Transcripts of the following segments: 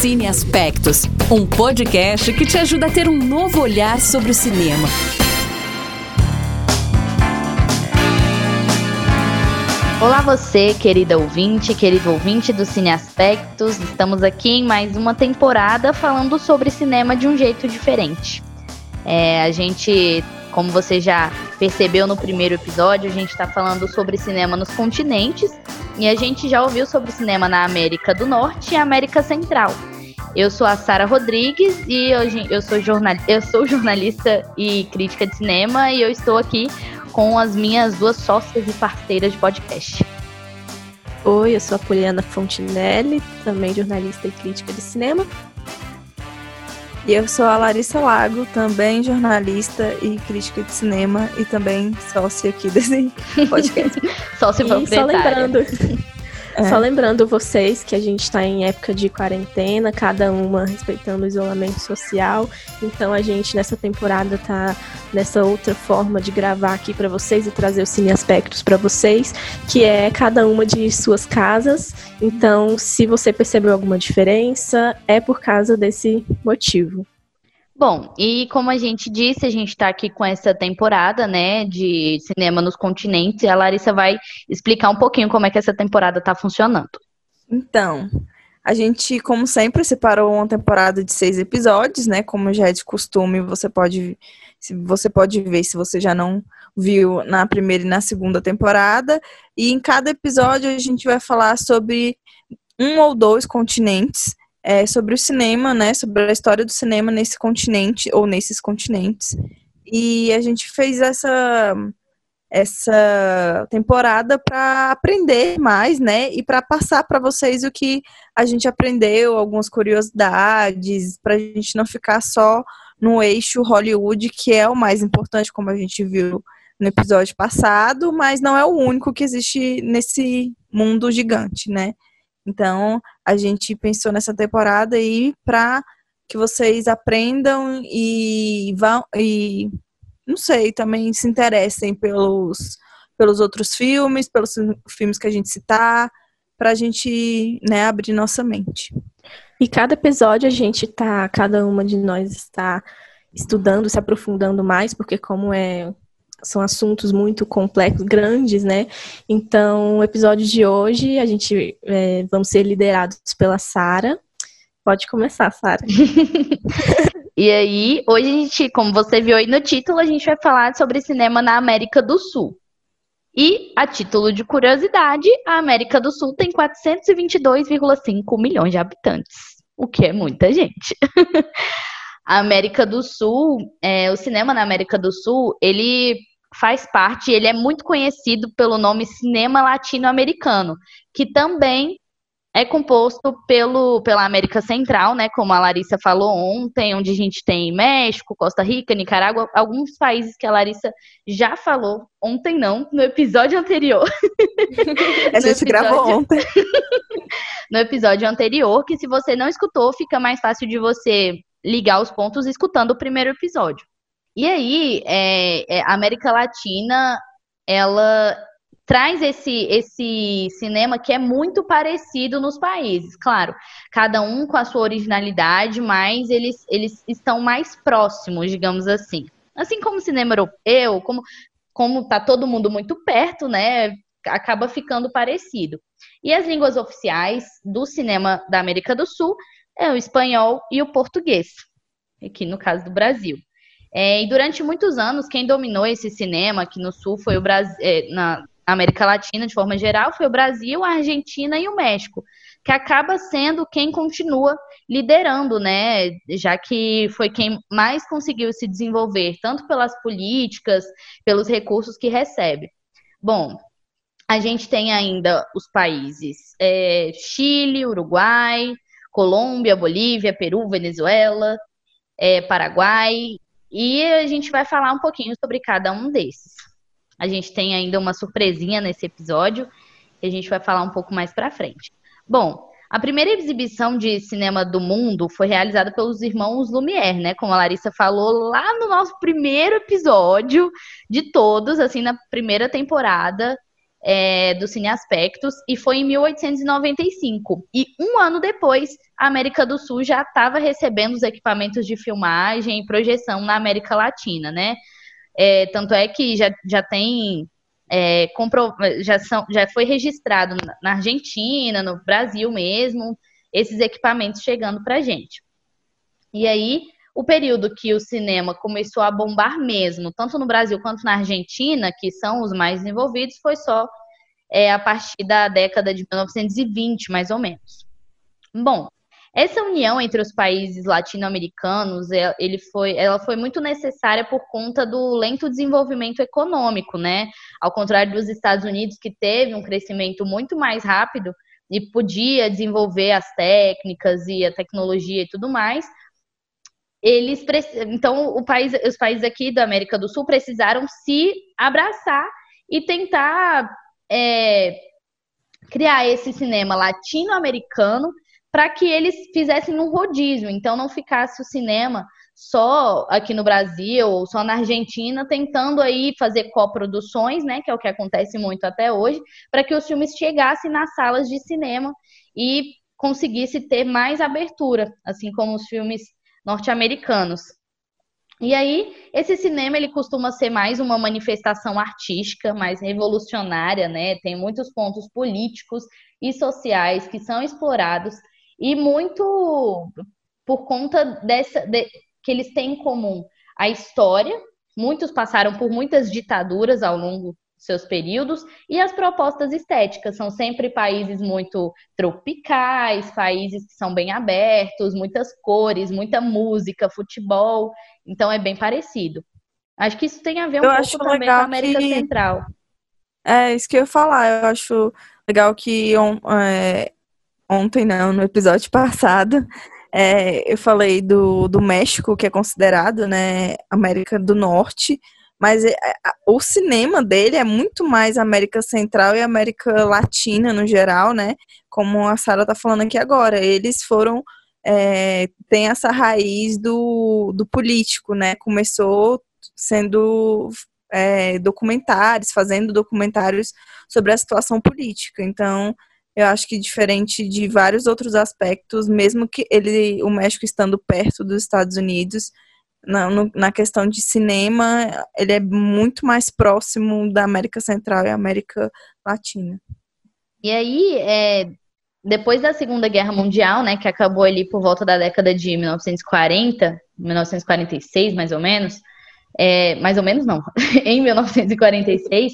Cine Aspectos, um podcast que te ajuda a ter um novo olhar sobre o cinema. Olá você, querida ouvinte, querido ouvinte do Cine Aspectos. Estamos aqui em mais uma temporada falando sobre cinema de um jeito diferente. É, a gente, como você já percebeu no primeiro episódio, a gente está falando sobre cinema nos continentes e a gente já ouviu sobre cinema na América do Norte e América Central. Eu sou a Sara Rodrigues e hoje eu sou, jornal, eu sou jornalista e crítica de cinema e eu estou aqui com as minhas duas sócias e parceiras de podcast. Oi, eu sou a Poliana Fontinelli, também jornalista e crítica de cinema. E eu sou a Larissa Lago, também jornalista e crítica de cinema e também sócia aqui desse podcast. sócia e só lembrando, é. Só lembrando vocês que a gente está em época de quarentena, cada uma respeitando o isolamento social. Então a gente nessa temporada tá nessa outra forma de gravar aqui para vocês e trazer os cine aspectos para vocês, que é cada uma de suas casas. Então, se você percebeu alguma diferença, é por causa desse motivo. Bom, e como a gente disse, a gente está aqui com essa temporada, né, de cinema nos continentes, e a Larissa vai explicar um pouquinho como é que essa temporada está funcionando. Então, a gente, como sempre, separou uma temporada de seis episódios, né? Como já é de costume, você pode, você pode ver se você já não viu na primeira e na segunda temporada. E em cada episódio a gente vai falar sobre um ou dois continentes é, sobre o cinema, né? Sobre a história do cinema nesse continente ou nesses continentes. E a gente fez essa essa temporada para aprender mais, né? E para passar para vocês o que a gente aprendeu, algumas curiosidades, para a gente não ficar só no eixo Hollywood, que é o mais importante, como a gente viu no episódio passado, mas não é o único que existe nesse mundo gigante, né? Então, a gente pensou nessa temporada aí para que vocês aprendam e vão e não sei, também se interessem pelos pelos outros filmes, pelos filmes que a gente citar, para a gente, né, abrir nossa mente. E cada episódio a gente tá, cada uma de nós está estudando, se aprofundando mais, porque como é são assuntos muito complexos, grandes, né? Então, o episódio de hoje, a gente é, vamos ser liderados pela Sara. Pode começar, Sara. e aí, hoje a gente, como você viu aí no título, a gente vai falar sobre cinema na América do Sul. E, a título de curiosidade, a América do Sul tem 422,5 milhões de habitantes, o que é muita gente. a América do Sul, é, o cinema na América do Sul, ele faz parte, ele é muito conhecido pelo nome cinema latino-americano, que também é composto pelo, pela América Central, né, como a Larissa falou ontem, onde a gente tem México, Costa Rica, Nicarágua, alguns países que a Larissa já falou ontem não, no episódio anterior. a gente episódio... gravou ontem. no episódio anterior, que se você não escutou, fica mais fácil de você ligar os pontos escutando o primeiro episódio. E aí, é, é, a América Latina, ela traz esse, esse cinema que é muito parecido nos países. Claro, cada um com a sua originalidade, mas eles, eles estão mais próximos, digamos assim. Assim como o cinema europeu, como, como tá todo mundo muito perto, né? Acaba ficando parecido. E as línguas oficiais do cinema da América do Sul é o espanhol e o português, aqui no caso do Brasil. É, e durante muitos anos, quem dominou esse cinema aqui no Sul foi o Brasil, é, na América Latina, de forma geral, foi o Brasil, a Argentina e o México, que acaba sendo quem continua liderando, né? Já que foi quem mais conseguiu se desenvolver, tanto pelas políticas, pelos recursos que recebe. Bom, a gente tem ainda os países é, Chile, Uruguai, Colômbia, Bolívia, Peru, Venezuela, é, Paraguai e a gente vai falar um pouquinho sobre cada um desses. A gente tem ainda uma surpresinha nesse episódio que a gente vai falar um pouco mais para frente. Bom, a primeira exibição de cinema do mundo foi realizada pelos irmãos Lumière, né? Como a Larissa falou lá no nosso primeiro episódio de todos, assim, na primeira temporada. É, do Cine Aspectos e foi em 1895. E um ano depois, a América do Sul já estava recebendo os equipamentos de filmagem e projeção na América Latina, né? É, tanto é que já, já tem é, já, são, já foi registrado na Argentina, no Brasil mesmo, esses equipamentos chegando para gente. E aí, o período que o cinema começou a bombar mesmo, tanto no Brasil quanto na Argentina, que são os mais desenvolvidos, foi só é, a partir da década de 1920, mais ou menos. Bom, essa união entre os países latino-americanos, é, ele foi, ela foi muito necessária por conta do lento desenvolvimento econômico, né? Ao contrário dos Estados Unidos, que teve um crescimento muito mais rápido e podia desenvolver as técnicas e a tecnologia e tudo mais, eles então país, os países aqui da América do Sul precisaram se abraçar e tentar é, criar esse cinema latino-americano para que eles fizessem um rodízio, então não ficasse o cinema só aqui no Brasil ou só na Argentina, tentando aí fazer coproduções, né, que é o que acontece muito até hoje, para que os filmes chegassem nas salas de cinema e conseguisse ter mais abertura, assim como os filmes norte-americanos. E aí, esse cinema ele costuma ser mais uma manifestação artística, mais revolucionária, né? Tem muitos pontos políticos e sociais que são explorados e muito por conta dessa de, que eles têm em comum a história. Muitos passaram por muitas ditaduras ao longo seus períodos, e as propostas estéticas são sempre países muito tropicais, países que são bem abertos, muitas cores, muita música, futebol, então é bem parecido. Acho que isso tem a ver um eu pouco também com a América que... Central. É, isso que eu ia falar, eu acho legal que on, é, ontem, não, no episódio passado, é, eu falei do, do México, que é considerado, né, América do Norte, mas é, o cinema dele é muito mais América Central e América Latina no geral, né? Como a Sara tá falando aqui agora. Eles foram. É, tem essa raiz do, do político, né? Começou sendo é, documentários, fazendo documentários sobre a situação política. Então, eu acho que diferente de vários outros aspectos, mesmo que ele, o México estando perto dos Estados Unidos, na, no, na questão de cinema, ele é muito mais próximo da América Central e América Latina. E aí, é, depois da Segunda Guerra Mundial, né, que acabou ali por volta da década de 1940, 1946 mais ou menos, é, mais ou menos não, em 1946,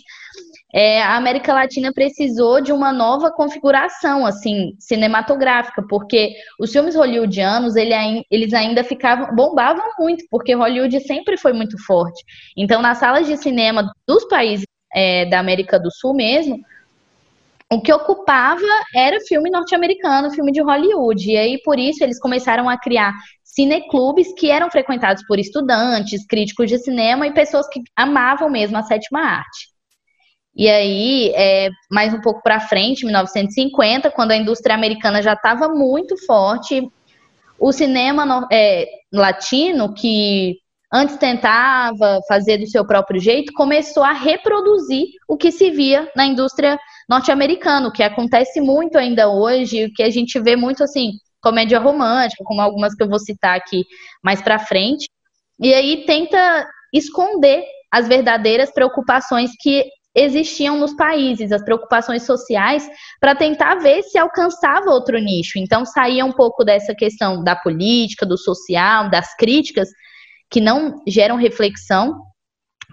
é, a América Latina precisou de uma nova configuração, assim, cinematográfica, porque os filmes hollywoodianos, ele, eles ainda ficavam, bombavam muito, porque Hollywood sempre foi muito forte. Então, nas salas de cinema dos países é, da América do Sul mesmo, o que ocupava era filme norte-americano, filme de Hollywood. E aí, por isso, eles começaram a criar cineclubes que eram frequentados por estudantes, críticos de cinema e pessoas que amavam mesmo a sétima arte. E aí, é, mais um pouco para frente, 1950, quando a indústria americana já estava muito forte, o cinema é, latino, que antes tentava fazer do seu próprio jeito, começou a reproduzir o que se via na indústria norte-americana, o que acontece muito ainda hoje, o que a gente vê muito assim, comédia romântica, como algumas que eu vou citar aqui mais para frente, e aí tenta esconder as verdadeiras preocupações que existiam nos países, as preocupações sociais, para tentar ver se alcançava outro nicho. Então, saía um pouco dessa questão da política, do social, das críticas, que não geram reflexão,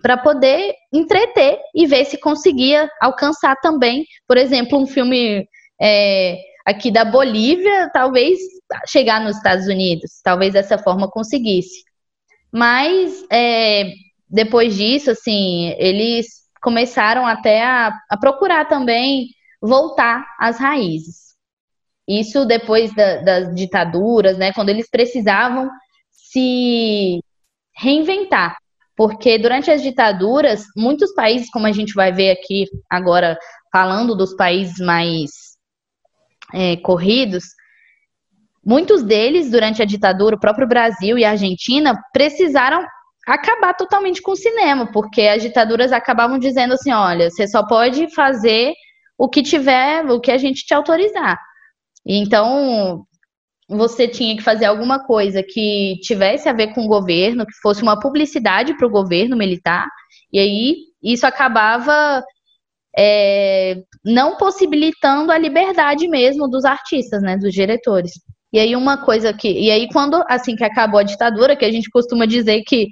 para poder entreter e ver se conseguia alcançar também, por exemplo, um filme é, aqui da Bolívia, talvez chegar nos Estados Unidos, talvez dessa forma conseguisse. Mas é, depois disso, assim, eles começaram até a, a procurar também voltar às raízes. Isso depois da, das ditaduras, né, quando eles precisavam se reinventar. Porque durante as ditaduras, muitos países, como a gente vai ver aqui agora, falando dos países mais é, corridos, muitos deles, durante a ditadura, o próprio Brasil e a Argentina, precisaram acabar totalmente com o cinema, porque as ditaduras acabavam dizendo assim, olha, você só pode fazer o que tiver, o que a gente te autorizar. Então, você tinha que fazer alguma coisa que tivesse a ver com o governo, que fosse uma publicidade para o governo militar, e aí isso acabava é, não possibilitando a liberdade mesmo dos artistas, né, dos diretores. E aí uma coisa que. E aí, quando assim que acabou a ditadura, que a gente costuma dizer que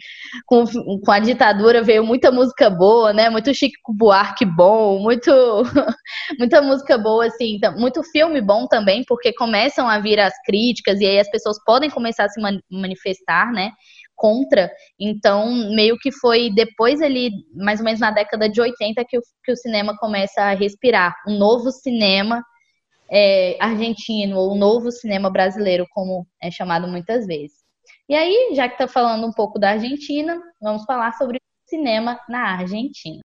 com, com a ditadura veio muita música boa, né? Muito Chico Buarque bom, muito, muita música boa, assim, então, muito filme bom também, porque começam a vir as críticas, e aí as pessoas podem começar a se manifestar, né? Contra, então meio que foi depois ali, mais ou menos na década de 80, que o, que o cinema começa a respirar, um novo cinema é, argentino ou novo cinema brasileiro, como é chamado muitas vezes. E aí, já que está falando um pouco da Argentina, vamos falar sobre cinema na Argentina.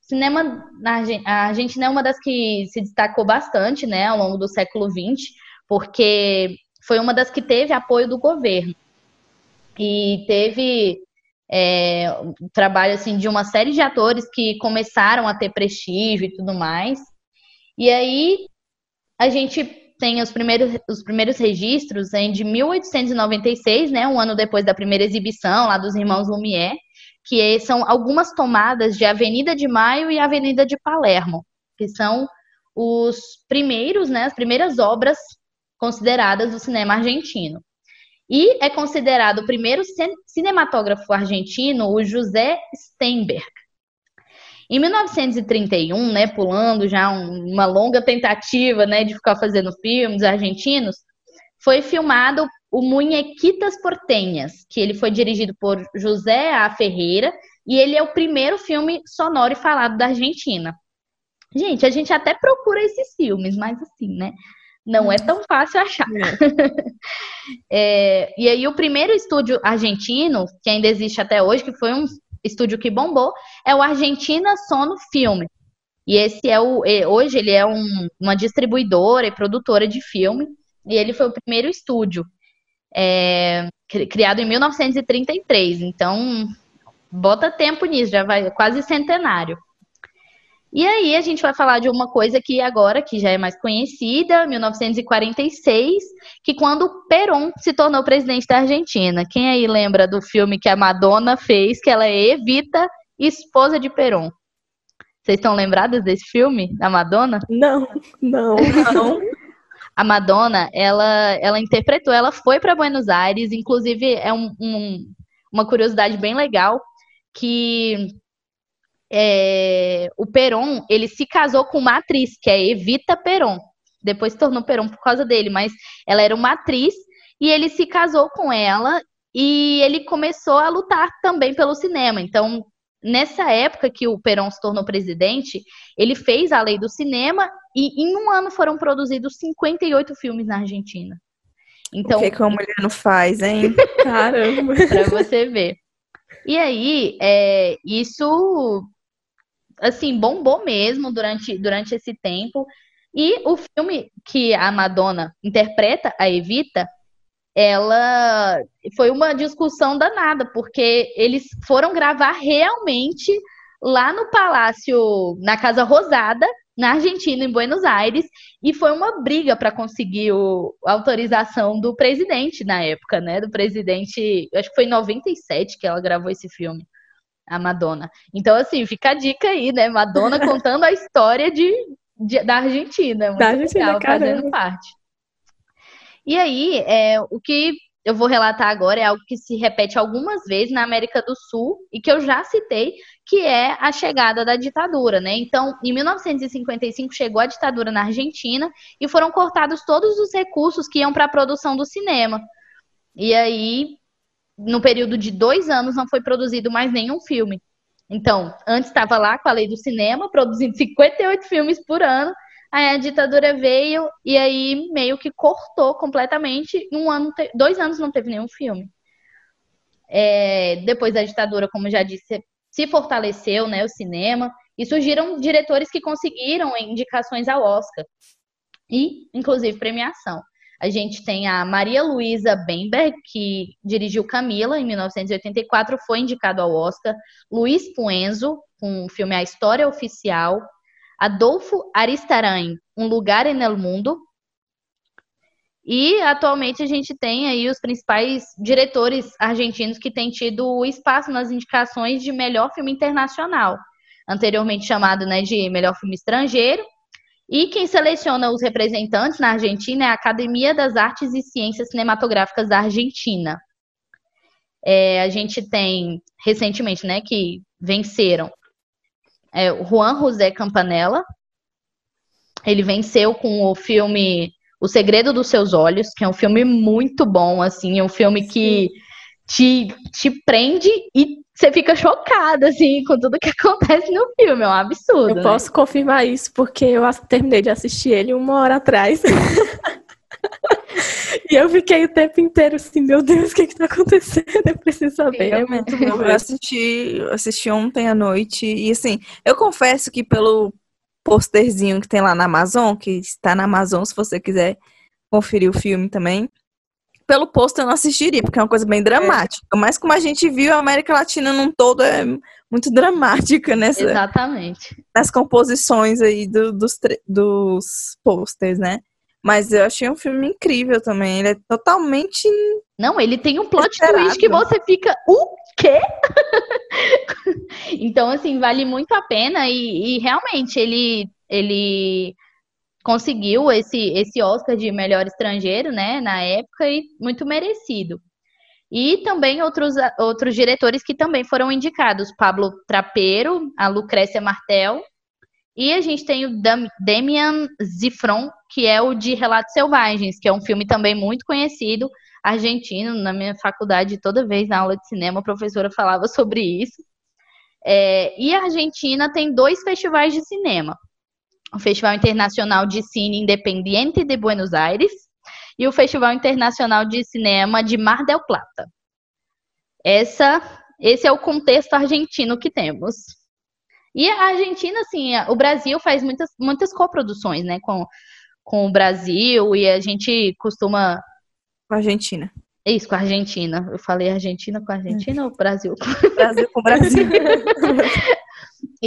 Cinema na Argentina é uma das que se destacou bastante, né, ao longo do século XX, porque foi uma das que teve apoio do governo e teve é, trabalho assim de uma série de atores que começaram a ter prestígio e tudo mais. E aí a gente tem os primeiros, os primeiros registros em de 1896, né, um ano depois da primeira exibição lá dos irmãos Lumière, que são algumas tomadas de Avenida de Maio e Avenida de Palermo, que são os primeiros, né, as primeiras obras consideradas do cinema argentino. E é considerado o primeiro cinematógrafo argentino, o José Steinberg. Em 1931, né, pulando já um, uma longa tentativa né, de ficar fazendo filmes argentinos, foi filmado o Munhequitas Portenhas, que ele foi dirigido por José A. Ferreira, e ele é o primeiro filme sonoro e falado da Argentina. Gente, a gente até procura esses filmes, mas assim, né? Não é tão fácil achar. É. é, e aí, o primeiro estúdio argentino, que ainda existe até hoje, que foi um estúdio que bombou, é o Argentina Sono Filme. E esse é o. É, hoje ele é um, uma distribuidora e produtora de filme. E ele foi o primeiro estúdio. É, criado em 1933. Então, bota tempo nisso, já vai quase centenário. E aí a gente vai falar de uma coisa que agora, que já é mais conhecida, 1946, que quando Perón se tornou presidente da Argentina. Quem aí lembra do filme que a Madonna fez, que ela é Evita, esposa de Perón? Vocês estão lembradas desse filme, da Madonna? Não, não, não. a Madonna, ela, ela interpretou, ela foi para Buenos Aires, inclusive é um, um, uma curiosidade bem legal, que é, o Peron, ele se casou com uma atriz, que é Evita Peron. Depois se tornou Peron por causa dele, mas ela era uma atriz e ele se casou com ela e ele começou a lutar também pelo cinema. Então, nessa época que o Peron se tornou presidente, ele fez a lei do cinema e em um ano foram produzidos 58 filmes na Argentina. Então, o que, que uma mulher não faz, hein? Caramba! pra você ver. E aí, é, isso assim, bombou mesmo durante, durante esse tempo. E o filme que a Madonna interpreta, a Evita, ela foi uma discussão danada, porque eles foram gravar realmente lá no Palácio, na Casa Rosada, na Argentina, em Buenos Aires, e foi uma briga para conseguir o, a autorização do presidente na época, né? Do presidente, acho que foi em 97 que ela gravou esse filme a Madonna. Então, assim, fica a dica aí, né? Madonna contando a história de, de da Argentina. Muito da Argentina, legal, fazendo parte. E aí, é, o que eu vou relatar agora é algo que se repete algumas vezes na América do Sul e que eu já citei, que é a chegada da ditadura, né? Então, em 1955 chegou a ditadura na Argentina e foram cortados todos os recursos que iam para a produção do cinema. E aí no período de dois anos não foi produzido mais nenhum filme. Então, antes estava lá com a lei do cinema, produzindo 58 filmes por ano. Aí a ditadura veio e aí meio que cortou completamente. Um ano, dois anos não teve nenhum filme. É, depois da ditadura, como já disse, se fortaleceu né, o cinema e surgiram diretores que conseguiram indicações ao Oscar. e, inclusive, premiação. A gente tem a Maria Luísa Bemberg, que dirigiu Camila em 1984, foi indicado ao Oscar. Luiz Puenzo, com o filme A História Oficial. Adolfo Aristarain, Um Lugar El Mundo. E atualmente a gente tem aí os principais diretores argentinos que têm tido espaço nas indicações de melhor filme internacional, anteriormente chamado né, de melhor filme estrangeiro. E quem seleciona os representantes na Argentina é a Academia das Artes e Ciências Cinematográficas da Argentina. É, a gente tem recentemente, né, que venceram é, o Juan José Campanella. Ele venceu com o filme O Segredo dos Seus Olhos, que é um filme muito bom, assim, é um filme que te, te prende e você fica chocada, assim, com tudo que acontece no filme. É um absurdo. Eu né? posso confirmar isso, porque eu terminei de assistir ele uma hora atrás. e eu fiquei o tempo inteiro assim, meu Deus, o que está acontecendo? Eu preciso saber. É muito bom. Eu assisti, assisti ontem à noite e assim, eu confesso que pelo posterzinho que tem lá na Amazon, que está na Amazon se você quiser conferir o filme também, pelo posto eu não assistiria, porque é uma coisa bem dramática. É. Mas como a gente viu, a América Latina num todo é muito dramática nessa, Exatamente. nas composições aí do, dos, dos posters, né? Mas eu achei um filme incrível também. Ele é totalmente. Não, ele tem um plot esperado. twist que você fica. O quê? então, assim, vale muito a pena e, e realmente ele. ele conseguiu esse, esse Oscar de melhor estrangeiro, né, na época, e muito merecido. E também outros, outros diretores que também foram indicados, Pablo Trapeiro, a Lucrécia Martel, e a gente tem o Dam Damian Zifron, que é o de Relatos Selvagens, que é um filme também muito conhecido, argentino, na minha faculdade, toda vez na aula de cinema, a professora falava sobre isso. É, e a Argentina tem dois festivais de cinema o Festival Internacional de Cine Independiente de Buenos Aires e o Festival Internacional de Cinema de Mar del Plata. Essa, esse é o contexto argentino que temos. E a Argentina, assim, o Brasil faz muitas, muitas coproduções, né, com, com o Brasil, e a gente costuma... Com a Argentina. Isso, com a Argentina. Eu falei Argentina com a Argentina ou Brasil? Brasil com o Brasil.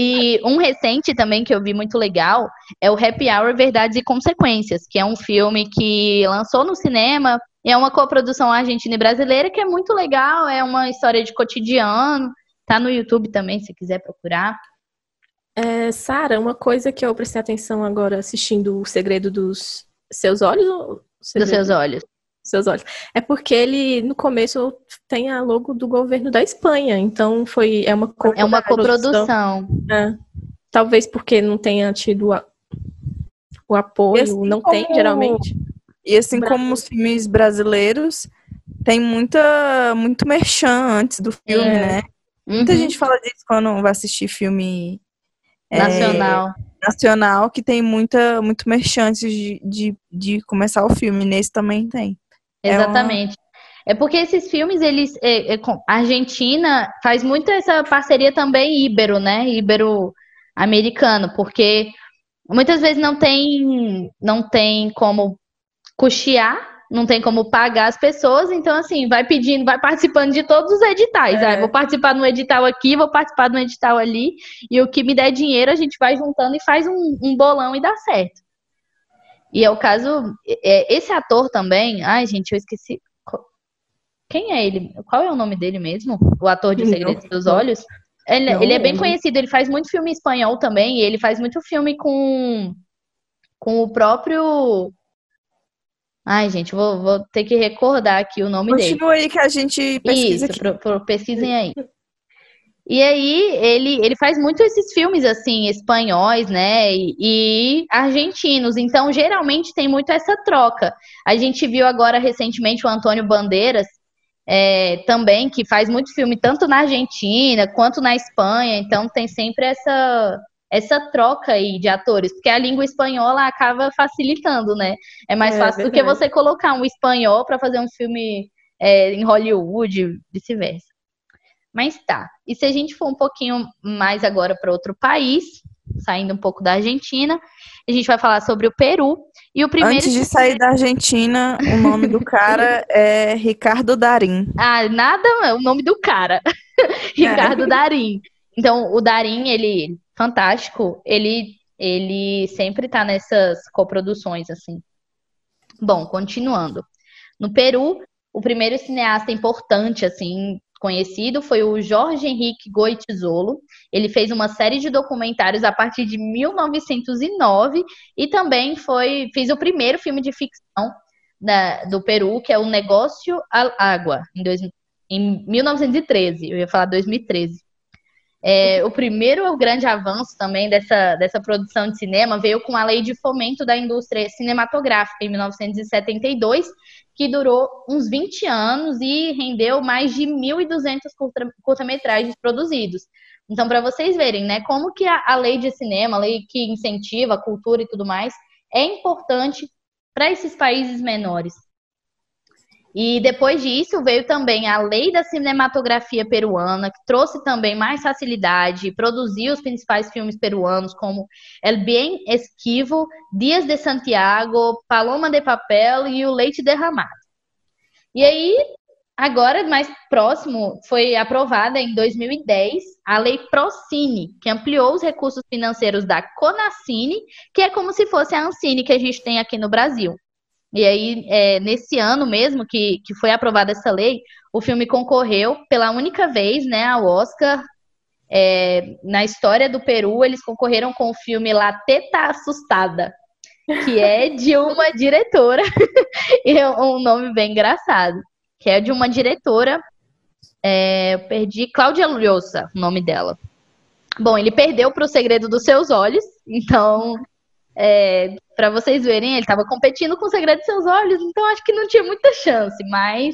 E um recente também que eu vi muito legal é o Happy Hour Verdades e Consequências, que é um filme que lançou no cinema e é uma coprodução argentina e brasileira que é muito legal, é uma história de cotidiano, tá no YouTube também, se quiser procurar. É, Sara, uma coisa que eu prestei atenção agora assistindo O Segredo dos Seus Olhos? Dos Seus Olhos seus olhos. É porque ele, no começo, tem a logo do governo da Espanha, então foi é uma É uma coprodução. É. Talvez porque não tenha tido a, o apoio, assim não como, tem geralmente. E assim como os filmes brasileiros, tem muita muito merchan antes do filme, é. né? Uhum. Muita gente fala disso quando vai assistir filme nacional. É, nacional, que tem muita, muito merchan antes de, de, de começar o filme. Nesse também tem. Exatamente. É, uma... é porque esses filmes, eles. É, é, a Argentina faz muito essa parceria também ibero, né? Ibero-americano, porque muitas vezes não tem, não tem como custear, não tem como pagar as pessoas, então assim, vai pedindo, vai participando de todos os editais. É. Ah, vou participar no edital aqui, vou participar no edital ali, e o que me der dinheiro a gente vai juntando e faz um, um bolão e dá certo. E é o caso. É, esse ator também. Ai, gente, eu esqueci. Quem é ele? Qual é o nome dele mesmo? O ator de Segredos dos Olhos? Ele, ele, é bem conhecido, ele faz muito filme espanhol também, e ele faz muito filme com, com o próprio. Ai, gente, vou, vou ter que recordar aqui o nome Continua dele. Continua aí que a gente pesquisa. Isso, pro, pro, pesquisem aí. E aí ele, ele faz muito esses filmes assim, espanhóis, né? E, e, argentinos. Então, geralmente tem muito essa troca. A gente viu agora recentemente o Antônio Bandeiras é, também, que faz muito filme tanto na Argentina quanto na Espanha. Então tem sempre essa essa troca aí de atores, porque a língua espanhola acaba facilitando, né? É mais é, fácil do que você colocar um espanhol para fazer um filme é, em Hollywood, vice-versa. Mas tá. E se a gente for um pouquinho mais agora para outro país, saindo um pouco da Argentina. A gente vai falar sobre o Peru. E o primeiro. Antes de sair da Argentina, o nome do cara é Ricardo Darim. Ah, nada, é o nome do cara. Ricardo é. Darim. Então, o Darim, ele, fantástico, ele, ele sempre tá nessas coproduções, assim. Bom, continuando. No Peru, o primeiro cineasta importante, assim, conhecido foi o Jorge Henrique Goitisolo. Ele fez uma série de documentários a partir de 1909 e também foi fez o primeiro filme de ficção da, do Peru, que é o Negócio Água, em, dois, em 1913. Eu ia falar 2013. É, o primeiro grande avanço também dessa, dessa produção de cinema veio com a Lei de Fomento da Indústria Cinematográfica, em 1972, que durou uns 20 anos e rendeu mais de 1.200 curta-metragens produzidos. Então, para vocês verem, né, como que a, a lei de cinema, a lei que incentiva a cultura e tudo mais, é importante para esses países menores. E depois disso veio também a lei da cinematografia peruana, que trouxe também mais facilidade, produziu os principais filmes peruanos, como El Bien Esquivo, Dias de Santiago, Paloma de Papel e O Leite Derramado. E aí, agora, mais próximo, foi aprovada em 2010 a Lei Procine, que ampliou os recursos financeiros da Conacine, que é como se fosse a Ancine que a gente tem aqui no Brasil. E aí, é, nesse ano mesmo que, que foi aprovada essa lei, o filme concorreu pela única vez né, ao Oscar. É, na história do Peru, eles concorreram com o filme La Teta Assustada, que é de uma diretora, e é um nome bem engraçado, que é de uma diretora, é, eu perdi, Cláudia Lhosa, o nome dela. Bom, ele perdeu para o Segredo dos Seus Olhos, então é, para vocês verem, ele estava competindo com o Segredo de Seus Olhos, então acho que não tinha muita chance, mas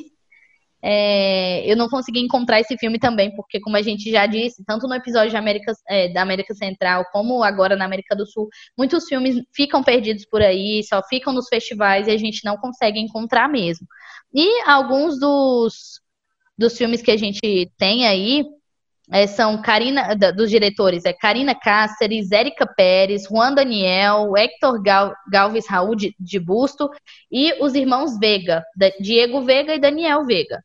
é, eu não consegui encontrar esse filme também, porque, como a gente já disse, tanto no episódio América, é, da América Central, como agora na América do Sul, muitos filmes ficam perdidos por aí, só ficam nos festivais e a gente não consegue encontrar mesmo. E alguns dos, dos filmes que a gente tem aí, é, são Karina, dos diretores, é Karina Cáceres, Érica Pérez, Juan Daniel, Hector Gal, Galves Raul de, de, Busto e os irmãos Vega, Diego Vega e Daniel Vega.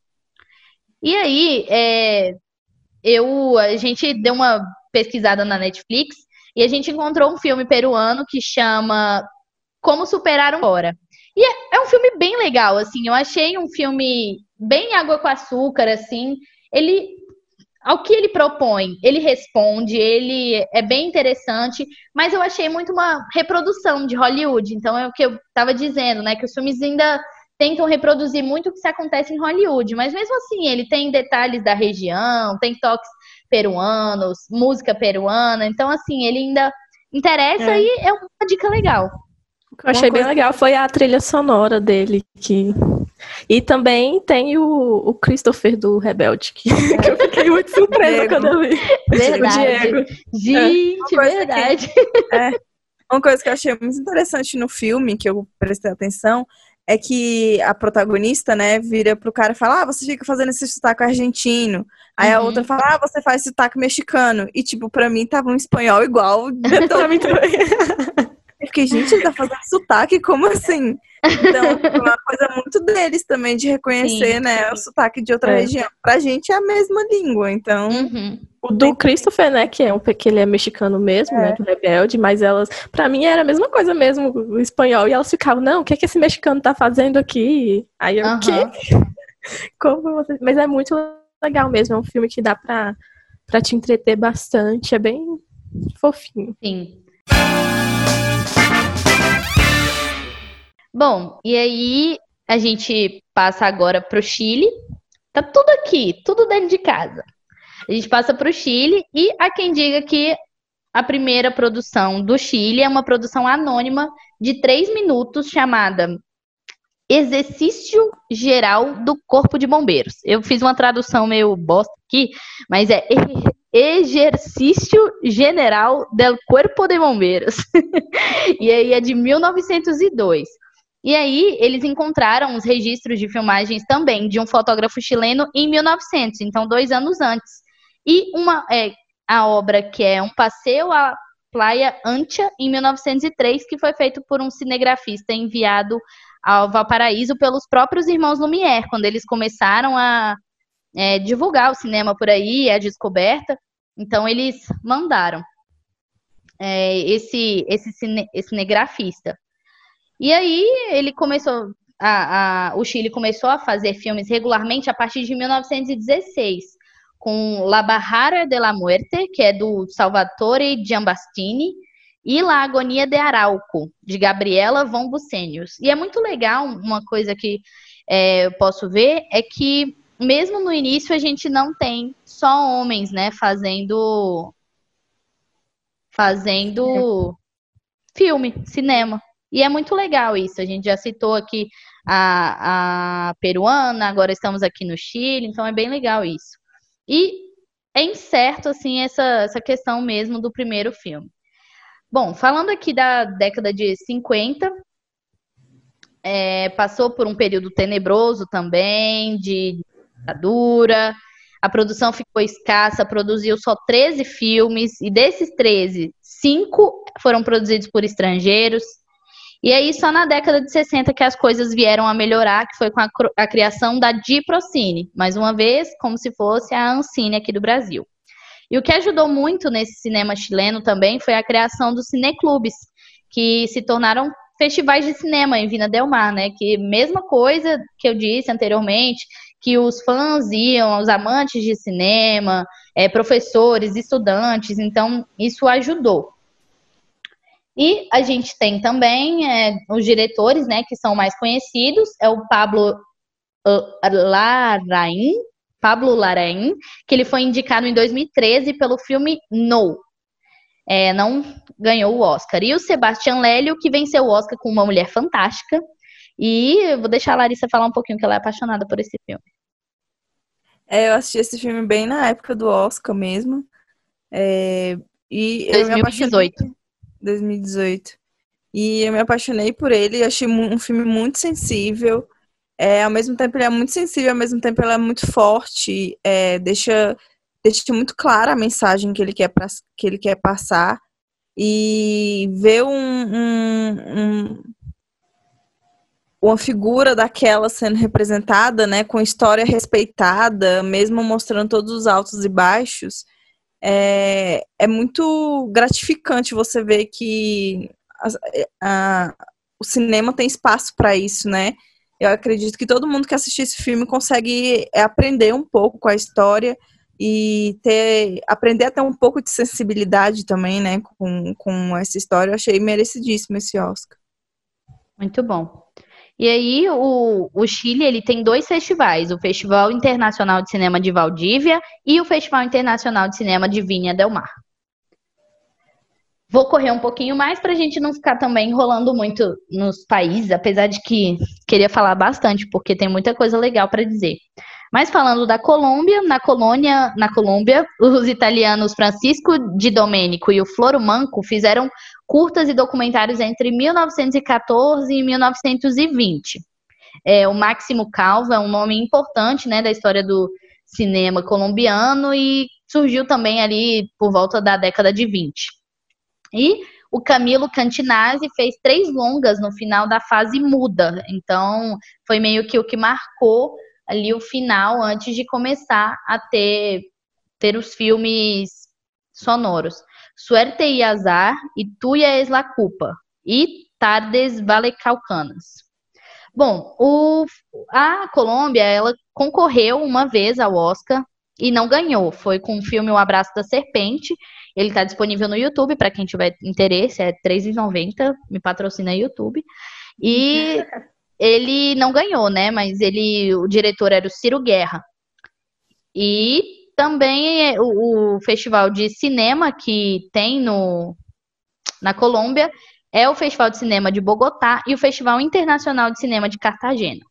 E aí, é, eu, a gente deu uma pesquisada na Netflix e a gente encontrou um filme peruano que chama Como Superar um Hora. E é, é um filme bem legal, assim, eu achei um filme bem água com açúcar, assim, ele ao que ele propõe, ele responde, ele é bem interessante, mas eu achei muito uma reprodução de Hollywood. Então é o que eu estava dizendo, né? Que os filmes ainda tentam reproduzir muito o que se acontece em Hollywood, mas mesmo assim ele tem detalhes da região, tem toques peruanos, música peruana, então assim ele ainda interessa é. e é uma dica legal. O que eu achei bem legal foi a trilha sonora dele, que e também tem o, o Christopher do Rebelde, que, que eu fiquei muito surpresa quando eu vi. Verdade. O Diego. Gente, é. verdade. Que, é, uma coisa que eu achei muito interessante no filme, que eu prestei atenção, é que a protagonista, né, vira pro cara e fala: Ah, você fica fazendo esse sotaque argentino. Aí uhum. a outra fala: Ah, você faz sotaque mexicano. E, tipo, pra mim tava um espanhol igual. pra mim também. Eu fiquei, gente, ele tá fazendo sotaque? Como assim? Então, é uma coisa muito deles também, de reconhecer, sim, né, sim. o sotaque de outra é. região. Pra gente é a mesma língua, então... Uhum. O do Christopher, né, que é um que ele é mexicano mesmo, né, é. né, do Rebelde, mas elas, pra mim era a mesma coisa mesmo, o espanhol, e elas ficavam, não, o que é que esse mexicano tá fazendo aqui? Aí eu, o uhum. quê? Como você... Mas é muito legal mesmo, é um filme que dá pra, pra te entreter bastante, é bem fofinho. Sim. Bom, e aí a gente passa agora para o Chile. Tá tudo aqui, tudo dentro de casa. A gente passa para o Chile e há quem diga que a primeira produção do Chile é uma produção anônima de três minutos chamada Exercício Geral do Corpo de Bombeiros. Eu fiz uma tradução meio bosta aqui, mas é Exercício General del Cuerpo de Bombeiros. e aí é de 1902. E aí, eles encontraram os registros de filmagens também de um fotógrafo chileno em 1900, então dois anos antes. E uma é, a obra que é um passeio a, Playa Ancha, em 1903, que foi feito por um cinegrafista enviado ao Valparaíso pelos próprios irmãos Lumière, quando eles começaram a é, divulgar o cinema por aí, a descoberta. Então, eles mandaram é, esse, esse, cine, cinegrafista. E aí, ele começou, a, a, o Chile começou a fazer filmes regularmente a partir de 1916, com La Barrara de la Muerte, que é do Salvatore Giambastini, e La Agonia de Arauco, de Gabriela von Bucenius. E é muito legal, uma coisa que é, eu posso ver, é que mesmo no início a gente não tem só homens, né, fazendo fazendo filme, cinema. E é muito legal isso. A gente já citou aqui a, a peruana, agora estamos aqui no Chile, então é bem legal isso. E é incerto, assim, essa, essa questão mesmo do primeiro filme. Bom, falando aqui da década de 50, é, passou por um período tenebroso também, de ditadura, a produção ficou escassa, produziu só 13 filmes, e desses 13, cinco foram produzidos por estrangeiros. E aí, só na década de 60 que as coisas vieram a melhorar, que foi com a, a criação da Diprocine, mais uma vez, como se fosse a Ancine aqui do Brasil. E o que ajudou muito nesse cinema chileno também foi a criação dos cineclubes, que se tornaram festivais de cinema em Vina Del Mar, né? Que mesma coisa que eu disse anteriormente, que os fãs iam, os amantes de cinema, é, professores, estudantes, então isso ajudou. E a gente tem também é, os diretores, né, que são mais conhecidos, é o Pablo uh, Larraín, Pablo Larraín, que ele foi indicado em 2013 pelo filme No. É, não ganhou o Oscar. E o Sebastian Lélio, que venceu o Oscar com Uma Mulher Fantástica. E vou deixar a Larissa falar um pouquinho, que ela é apaixonada por esse filme. É, eu assisti esse filme bem na época do Oscar mesmo. É, e 2018. 2018. E eu me apaixonei por ele, achei um filme muito sensível. É, ao mesmo tempo ele é muito sensível, ao mesmo tempo ele é muito forte, é, deixa, deixa muito clara a mensagem que ele quer, que ele quer passar. E ver um, um, um uma figura daquela sendo representada, né, com história respeitada, mesmo mostrando todos os altos e baixos, é, é muito gratificante você ver que a, a, o cinema tem espaço para isso, né? Eu acredito que todo mundo que assistir esse filme consegue aprender um pouco com a história e ter aprender a ter um pouco de sensibilidade também, né, com, com essa história. Eu achei merecidíssimo esse Oscar. Muito bom. E aí o, o Chile ele tem dois festivais, o Festival Internacional de Cinema de Valdívia e o Festival Internacional de Cinema de Vinha del Mar. Vou correr um pouquinho mais para a gente não ficar também enrolando muito nos países, apesar de que queria falar bastante, porque tem muita coisa legal para dizer. Mas falando da Colômbia, na colônia, na Colômbia, os italianos Francisco Di Domenico e o Floro Manco fizeram curtas e documentários entre 1914 e 1920. É, o Máximo Calvo é um nome importante né, da história do cinema colombiano e surgiu também ali por volta da década de 20. E o Camilo Cantinazzi fez três longas no final da fase muda, então foi meio que o que marcou ali o final antes de começar a ter, ter os filmes sonoros. Suerte e Azar e Tuya es la Culpa e Tardes Valecalcanas. Bom, o, a Colômbia, ela concorreu uma vez ao Oscar e não ganhou. Foi com o filme O Abraço da Serpente. Ele está disponível no YouTube, para quem tiver interesse, é R$3,90, me patrocina YouTube. E ele não ganhou, né? Mas ele, o diretor era o Ciro Guerra. E também é, o, o festival de cinema que tem no, na Colômbia é o Festival de Cinema de Bogotá e o Festival Internacional de Cinema de Cartagena.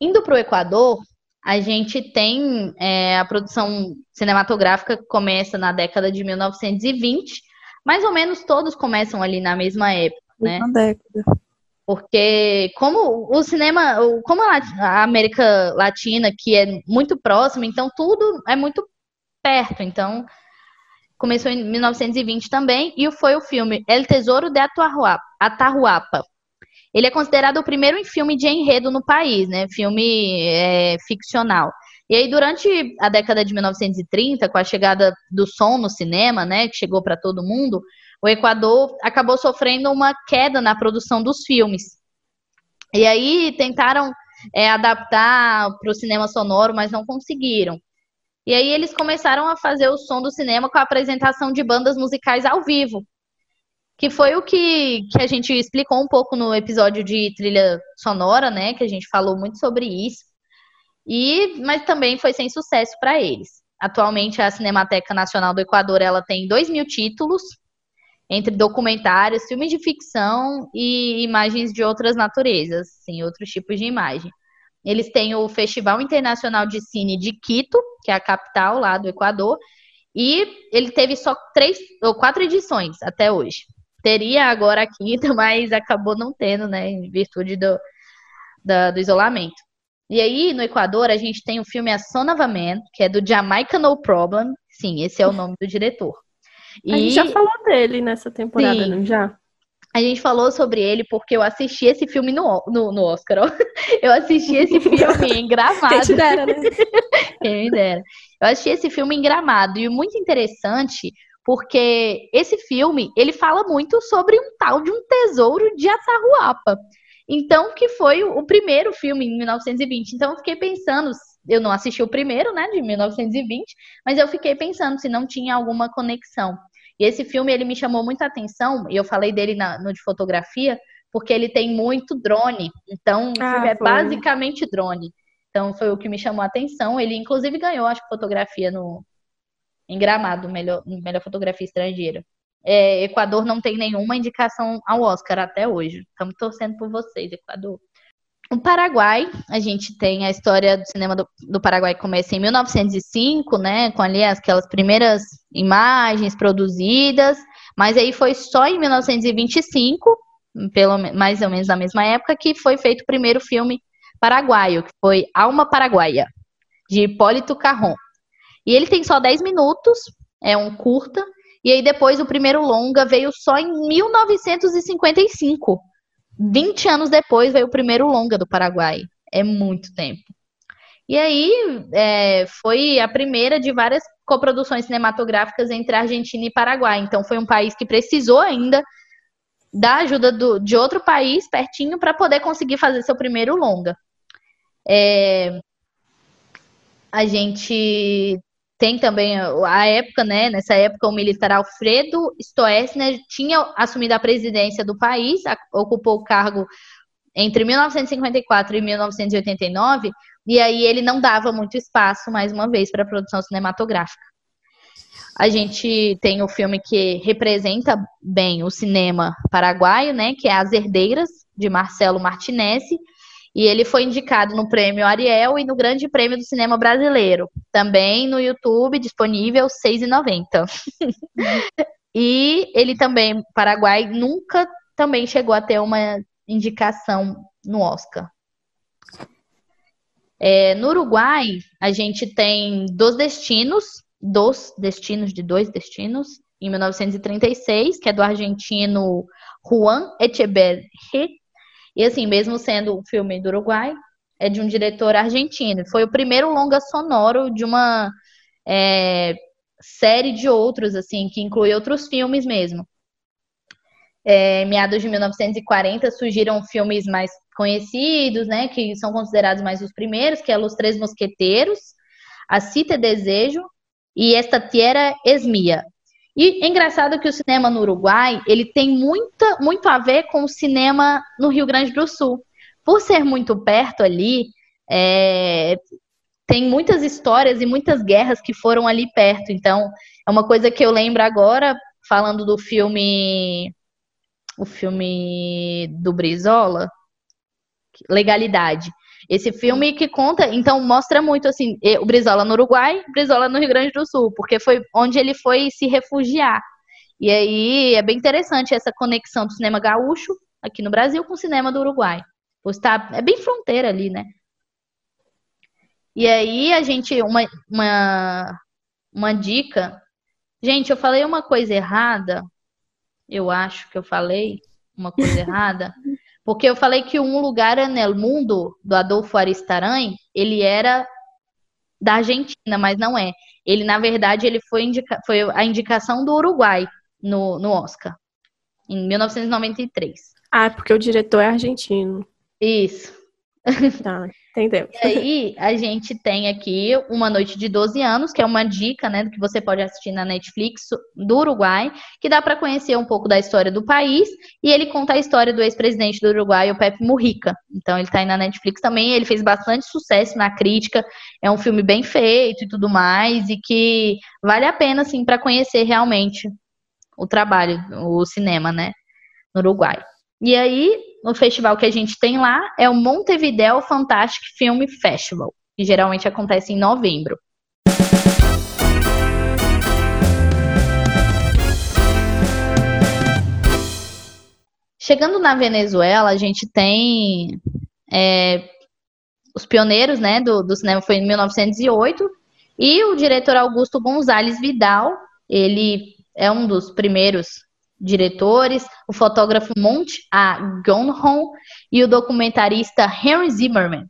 Indo para o Equador, a gente tem é, a produção cinematográfica que começa na década de 1920, mais ou menos todos começam ali na mesma época, né? Uma década. Porque como o cinema, como a América Latina, que é muito próxima, então tudo é muito perto. Então, começou em 1920 também, e foi o filme El Tesouro de Atahuapa. Ele é considerado o primeiro filme de enredo no país, né? Filme é, ficcional. E aí, durante a década de 1930, com a chegada do som no cinema, né, que chegou para todo mundo, o Equador acabou sofrendo uma queda na produção dos filmes. E aí tentaram é, adaptar para o cinema sonoro, mas não conseguiram. E aí eles começaram a fazer o som do cinema com a apresentação de bandas musicais ao vivo. Que foi o que, que a gente explicou um pouco no episódio de trilha sonora, né? Que a gente falou muito sobre isso. E, mas também foi sem sucesso para eles. Atualmente a Cinemateca Nacional do Equador ela tem dois mil títulos, entre documentários, filmes de ficção e imagens de outras naturezas, sim, outros tipos de imagem. Eles têm o Festival Internacional de Cine de Quito, que é a capital lá do Equador, e ele teve só três ou quatro edições até hoje. Teria agora a quinta, mas acabou não tendo, né, em virtude do, do isolamento. E aí, no Equador, a gente tem o filme A Son of a Man, que é do Jamaica No Problem. Sim, esse é o nome do diretor. E... A gente já falou dele nessa temporada, Sim. não já? A gente falou sobre ele porque eu assisti esse filme no, no, no Oscar, ó. Eu assisti esse filme em Gramado. Quem te dera, né? Quem me dera. Eu assisti esse filme em Gramado e muito interessante porque esse filme, ele fala muito sobre um tal de um tesouro de Atahualpa. Então, que foi o primeiro filme em 1920. Então, eu fiquei pensando, eu não assisti o primeiro, né, de 1920, mas eu fiquei pensando se não tinha alguma conexão. E esse filme ele me chamou muita atenção, e eu falei dele na, no de fotografia, porque ele tem muito drone. Então, ah, é basicamente drone. Então, foi o que me chamou a atenção. Ele, inclusive, ganhou, acho que, fotografia no, em Gramado, melhor, melhor fotografia estrangeira. É, Equador não tem nenhuma indicação ao Oscar até hoje. Estamos torcendo por vocês, Equador. O Paraguai, a gente tem a história do cinema do, do Paraguai que começa em 1905, né, com ali aquelas primeiras imagens produzidas, mas aí foi só em 1925, pelo mais ou menos na mesma época, que foi feito o primeiro filme paraguaio, que foi Alma Paraguaia, de Hipólito Carron. E ele tem só 10 minutos, é um curta, e aí depois o primeiro longa veio só em 1955. 20 anos depois veio o primeiro longa do Paraguai. É muito tempo. E aí é, foi a primeira de várias coproduções cinematográficas entre Argentina e Paraguai. Então foi um país que precisou ainda da ajuda do, de outro país pertinho para poder conseguir fazer seu primeiro longa. É, a gente tem também a época, né? Nessa época, o militar Alfredo Stoessner tinha assumido a presidência do país, ocupou o cargo entre 1954 e 1989, e aí ele não dava muito espaço, mais uma vez, para a produção cinematográfica. A gente tem o filme que representa bem o cinema paraguaio, né? Que é As Herdeiras, de Marcelo Martinezzi, e ele foi indicado no Prêmio Ariel e no Grande Prêmio do Cinema Brasileiro. Também no YouTube, disponível R$ 6,90. e ele também, Paraguai, nunca também chegou a ter uma indicação no Oscar. É, no Uruguai, a gente tem Dos Destinos, Dos Destinos de Dois Destinos, em 1936, que é do argentino Juan Echeverri, e assim, mesmo sendo um filme do Uruguai, é de um diretor argentino. Foi o primeiro longa sonoro de uma é, série de outros, assim, que inclui outros filmes mesmo. É, meados de 1940 surgiram filmes mais conhecidos, né, que são considerados mais os primeiros, que é Os Três Mosqueteiros, A Cita Desejo e Esta Tierra es Mía. E é engraçado que o cinema no Uruguai, ele tem muita, muito a ver com o cinema no Rio Grande do Sul. Por ser muito perto ali, é, tem muitas histórias e muitas guerras que foram ali perto. Então, é uma coisa que eu lembro agora, falando do filme. O filme do Brizola, Legalidade. Esse filme que conta, então mostra muito assim, o Brizola no Uruguai, Brizola no Rio Grande do Sul, porque foi onde ele foi se refugiar. E aí é bem interessante essa conexão do cinema gaúcho aqui no Brasil com o cinema do Uruguai. Está, é bem fronteira ali, né? E aí a gente, uma, uma, uma dica Gente, eu falei uma coisa errada. Eu acho que eu falei uma coisa errada. Porque eu falei que Um Lugar no Mundo, do Adolfo Aristaran, ele era da Argentina, mas não é. Ele, na verdade, ele foi, indica foi a indicação do Uruguai no, no Oscar, em 1993. Ah, porque o diretor é argentino. Isso. Tá, entendeu. E aí, a gente tem aqui Uma Noite de 12 Anos, que é uma dica, né, que você pode assistir na Netflix do Uruguai, que dá para conhecer um pouco da história do país, e ele conta a história do ex-presidente do Uruguai, o Pepe Mujica. Então, ele tá aí na Netflix também, ele fez bastante sucesso na crítica, é um filme bem feito e tudo mais, e que vale a pena, assim, para conhecer realmente o trabalho, o cinema, né, no Uruguai. E aí, o festival que a gente tem lá é o Montevideo Fantastic Film Festival, que geralmente acontece em novembro. Chegando na Venezuela, a gente tem é, os pioneiros né, do, do cinema foi em 1908 e o diretor Augusto Gonzalez Vidal, ele é um dos primeiros diretores, o fotógrafo Monte A. Gonhon e o documentarista Henry Zimmerman.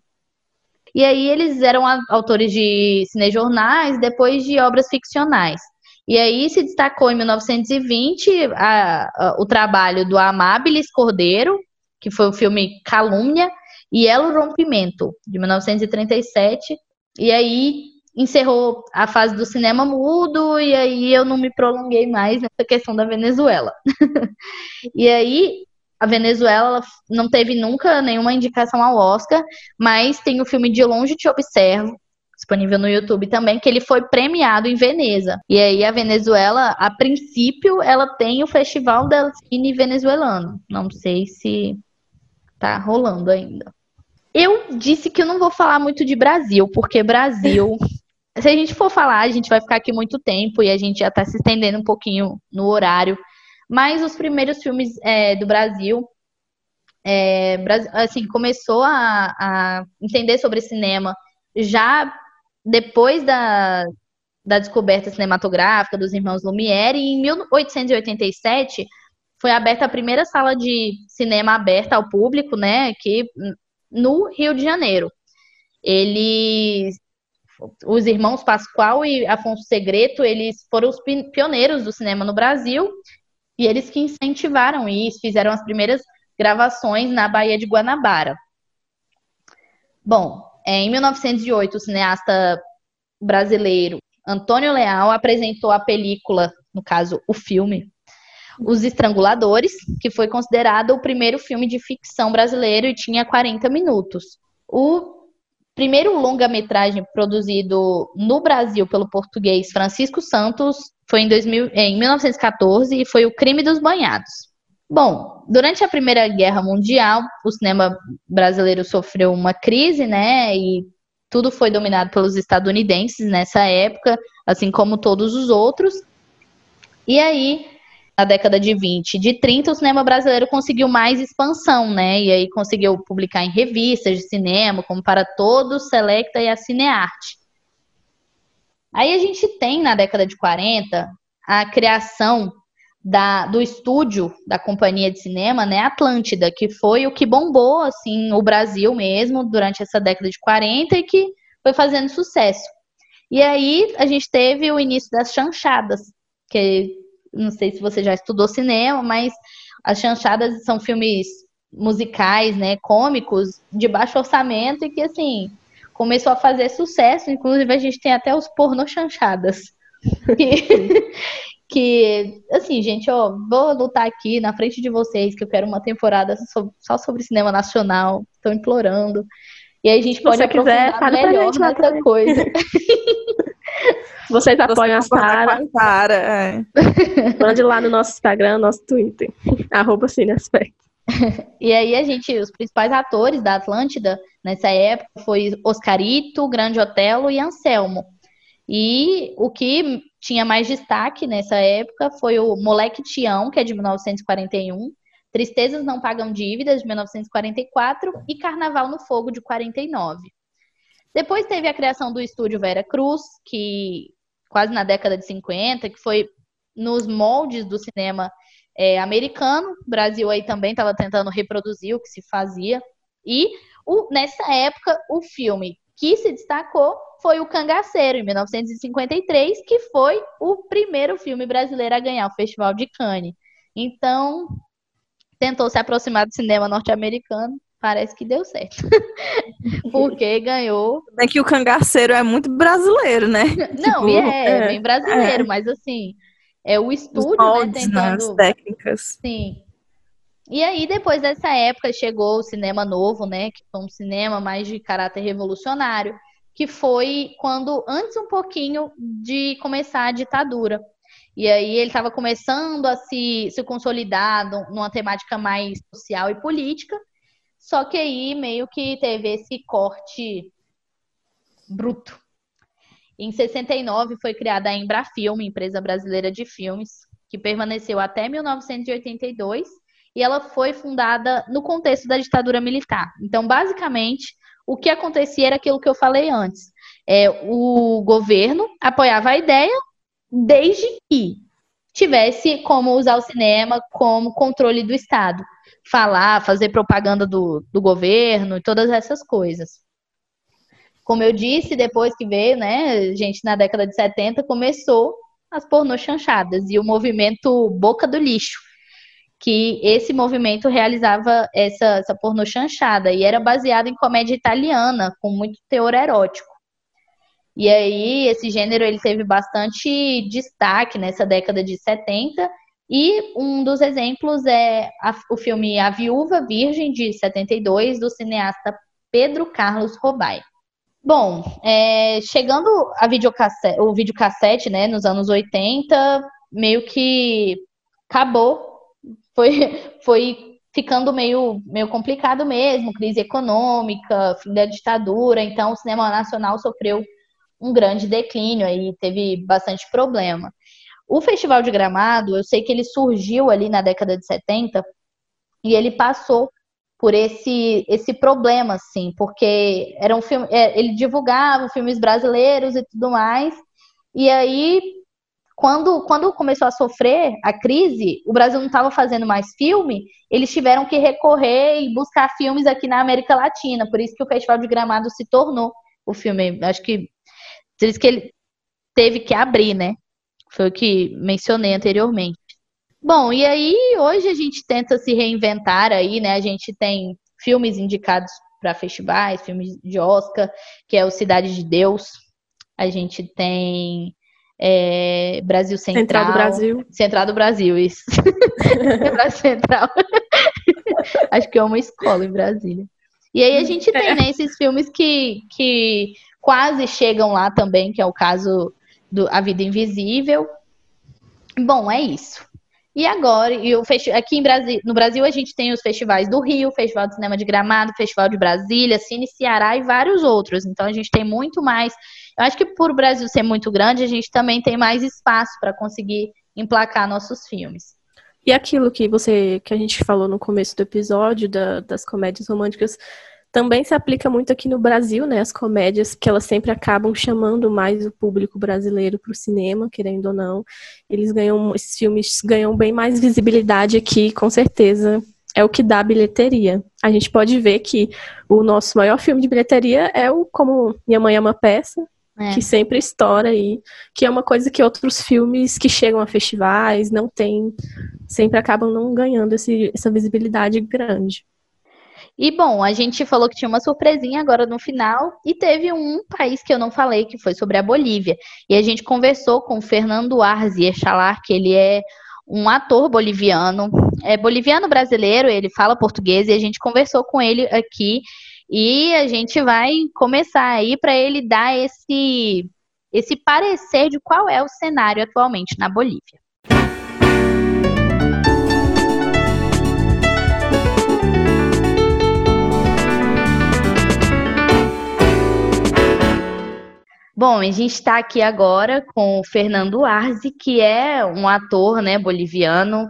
E aí eles eram autores de cinejornais, depois de obras ficcionais. E aí se destacou em 1920 a, a, o trabalho do Amabilis Cordeiro, que foi o filme Calúnia, e El Rompimento, de 1937. E aí encerrou a fase do cinema mudo e aí eu não me prolonguei mais nessa questão da Venezuela. e aí a Venezuela não teve nunca nenhuma indicação ao Oscar, mas tem o filme De Longe Te Observo, disponível no YouTube também, que ele foi premiado em Veneza. E aí a Venezuela, a princípio, ela tem o Festival del Cine Venezuelano. Não sei se tá rolando ainda. Eu disse que eu não vou falar muito de Brasil, porque Brasil se a gente for falar, a gente vai ficar aqui muito tempo e a gente já está se estendendo um pouquinho no horário. Mas os primeiros filmes é, do Brasil, é, assim, começou a, a, entender sobre cinema já depois da, da descoberta cinematográfica dos irmãos Lumière, e em 1887 foi aberta a primeira sala de cinema aberta ao público, né, aqui no Rio de Janeiro. Eles os irmãos Pascoal e Afonso Segreto, eles foram os pioneiros do cinema no Brasil e eles que incentivaram isso, fizeram as primeiras gravações na Baía de Guanabara. Bom, é, em 1908, o cineasta brasileiro Antônio Leal apresentou a película, no caso, o filme, Os Estranguladores, que foi considerado o primeiro filme de ficção brasileiro e tinha 40 minutos. O primeiro longa-metragem produzido no Brasil pelo português Francisco Santos foi em, 2000, em 1914 e foi O Crime dos Banhados. Bom, durante a Primeira Guerra Mundial, o cinema brasileiro sofreu uma crise, né? E tudo foi dominado pelos estadunidenses nessa época, assim como todos os outros. E aí, na década de 20, de 30, o cinema brasileiro conseguiu mais expansão, né? E aí conseguiu publicar em revistas de cinema, como para todos, Selecta e a Cinearte. Aí a gente tem, na década de 40, a criação da, do estúdio da companhia de cinema, né, Atlântida, que foi o que bombou, assim, o Brasil mesmo, durante essa década de 40 e que foi fazendo sucesso. E aí a gente teve o início das chanchadas, que não sei se você já estudou cinema, mas as chanchadas são filmes musicais, né, cômicos, de baixo orçamento e que, assim, começou a fazer sucesso. Inclusive, a gente tem até os porno chanchadas. Que, que, assim, gente, ó, vou lutar aqui na frente de vocês, que eu quero uma temporada só sobre cinema nacional. Estou implorando. E aí a gente pode aprofundar quiser, melhor nessa coisa. Vocês apoiam a Sara. Sara, é. Mande lá no nosso Instagram, nosso Twitter, arroba Cineaspecto. E aí a gente, os principais atores da Atlântida nessa época foi Oscarito, Grande Otelo e Anselmo. E o que tinha mais destaque nessa época foi o Moleque Tião, que é de 1941, Tristezas Não Pagam Dívidas, de 1944, e Carnaval no Fogo, de 49. Depois teve a criação do estúdio Vera Cruz, que quase na década de 50, que foi nos moldes do cinema é, americano. O Brasil aí também estava tentando reproduzir o que se fazia. E o, nessa época, o filme que se destacou foi o Cangaceiro, em 1953, que foi o primeiro filme brasileiro a ganhar o Festival de Cannes. Então, tentou se aproximar do cinema norte-americano, parece que deu certo. Porque ganhou. É que o cangaceiro é muito brasileiro, né? Não, tipo, e é, é, bem brasileiro, é. mas assim, é o estúdio, né, moldes, né, tentando... As técnicas. Sim. E aí, depois dessa época, chegou o cinema novo, né? Que foi um cinema mais de caráter revolucionário, que foi quando, antes um pouquinho de começar a ditadura. E aí ele estava começando a se, se consolidar numa temática mais social e política, só que aí meio que teve esse corte bruto. Em 69 foi criada a Embrafilme, empresa brasileira de filmes, que permaneceu até 1982 e ela foi fundada no contexto da ditadura militar. Então, basicamente, o que acontecia era aquilo que eu falei antes. É, o governo apoiava a ideia desde que tivesse como usar o cinema como controle do Estado. Falar, fazer propaganda do, do governo e todas essas coisas. Como eu disse, depois que veio, né, gente, na década de 70, começou as pornochanchadas e o movimento Boca do Lixo, que esse movimento realizava essa, essa pornô chanchada e era baseado em comédia italiana, com muito teor erótico. E aí, esse gênero ele teve bastante destaque nessa década de 70, e um dos exemplos é a, o filme A Viúva Virgem, de 72, do cineasta Pedro Carlos Robai. Bom, é, chegando a videocassete, o videocassete, né, nos anos 80, meio que acabou. Foi, foi ficando meio, meio complicado mesmo, crise econômica, fim da ditadura, então o cinema nacional sofreu um grande declínio aí, teve bastante problema. O Festival de Gramado, eu sei que ele surgiu ali na década de 70 e ele passou por esse esse problema, assim, porque era um filme, é, ele divulgava filmes brasileiros e tudo mais, e aí quando, quando começou a sofrer a crise, o Brasil não estava fazendo mais filme, eles tiveram que recorrer e buscar filmes aqui na América Latina. Por isso que o Festival de Gramado se tornou o filme. Acho que por isso que ele teve que abrir, né? Foi o que mencionei anteriormente. Bom, e aí hoje a gente tenta se reinventar aí, né? A gente tem filmes indicados para festivais, filmes de Oscar, que é o Cidade de Deus. A gente tem é, Brasil Central. Central do Brasil. Central do Brasil, isso. Brasil Central. Acho que é uma escola em Brasília. E aí a gente tem, né, esses filmes que, que quase chegam lá também, que é o caso do A Vida Invisível. Bom, é isso. E agora, e o aqui em Brasil, no Brasil a gente tem os festivais do Rio, Festival de Cinema de Gramado, Festival de Brasília, Cine Ceará e vários outros. Então a gente tem muito mais eu acho que por o Brasil ser muito grande, a gente também tem mais espaço para conseguir emplacar nossos filmes. E aquilo que você que a gente falou no começo do episódio da, das comédias românticas também se aplica muito aqui no Brasil, né? As comédias que elas sempre acabam chamando mais o público brasileiro para o cinema, querendo ou não. Eles ganham, esses filmes ganham bem mais visibilidade aqui, com certeza. É o que dá bilheteria. A gente pode ver que o nosso maior filme de bilheteria é o Como Minha Mãe é uma Peça, é. que sempre estoura aí, que é uma coisa que outros filmes que chegam a festivais não têm, sempre acabam não ganhando esse, essa visibilidade grande. E bom, a gente falou que tinha uma surpresinha agora no final e teve um país que eu não falei, que foi sobre a Bolívia. E a gente conversou com o Fernando Arzi Echalar, que ele é um ator boliviano, é boliviano brasileiro, ele fala português e a gente conversou com ele aqui e a gente vai começar aí para ele dar esse, esse parecer de qual é o cenário atualmente na Bolívia. Bom, a gente está aqui agora com o Fernando Arze, que é um ator né, boliviano,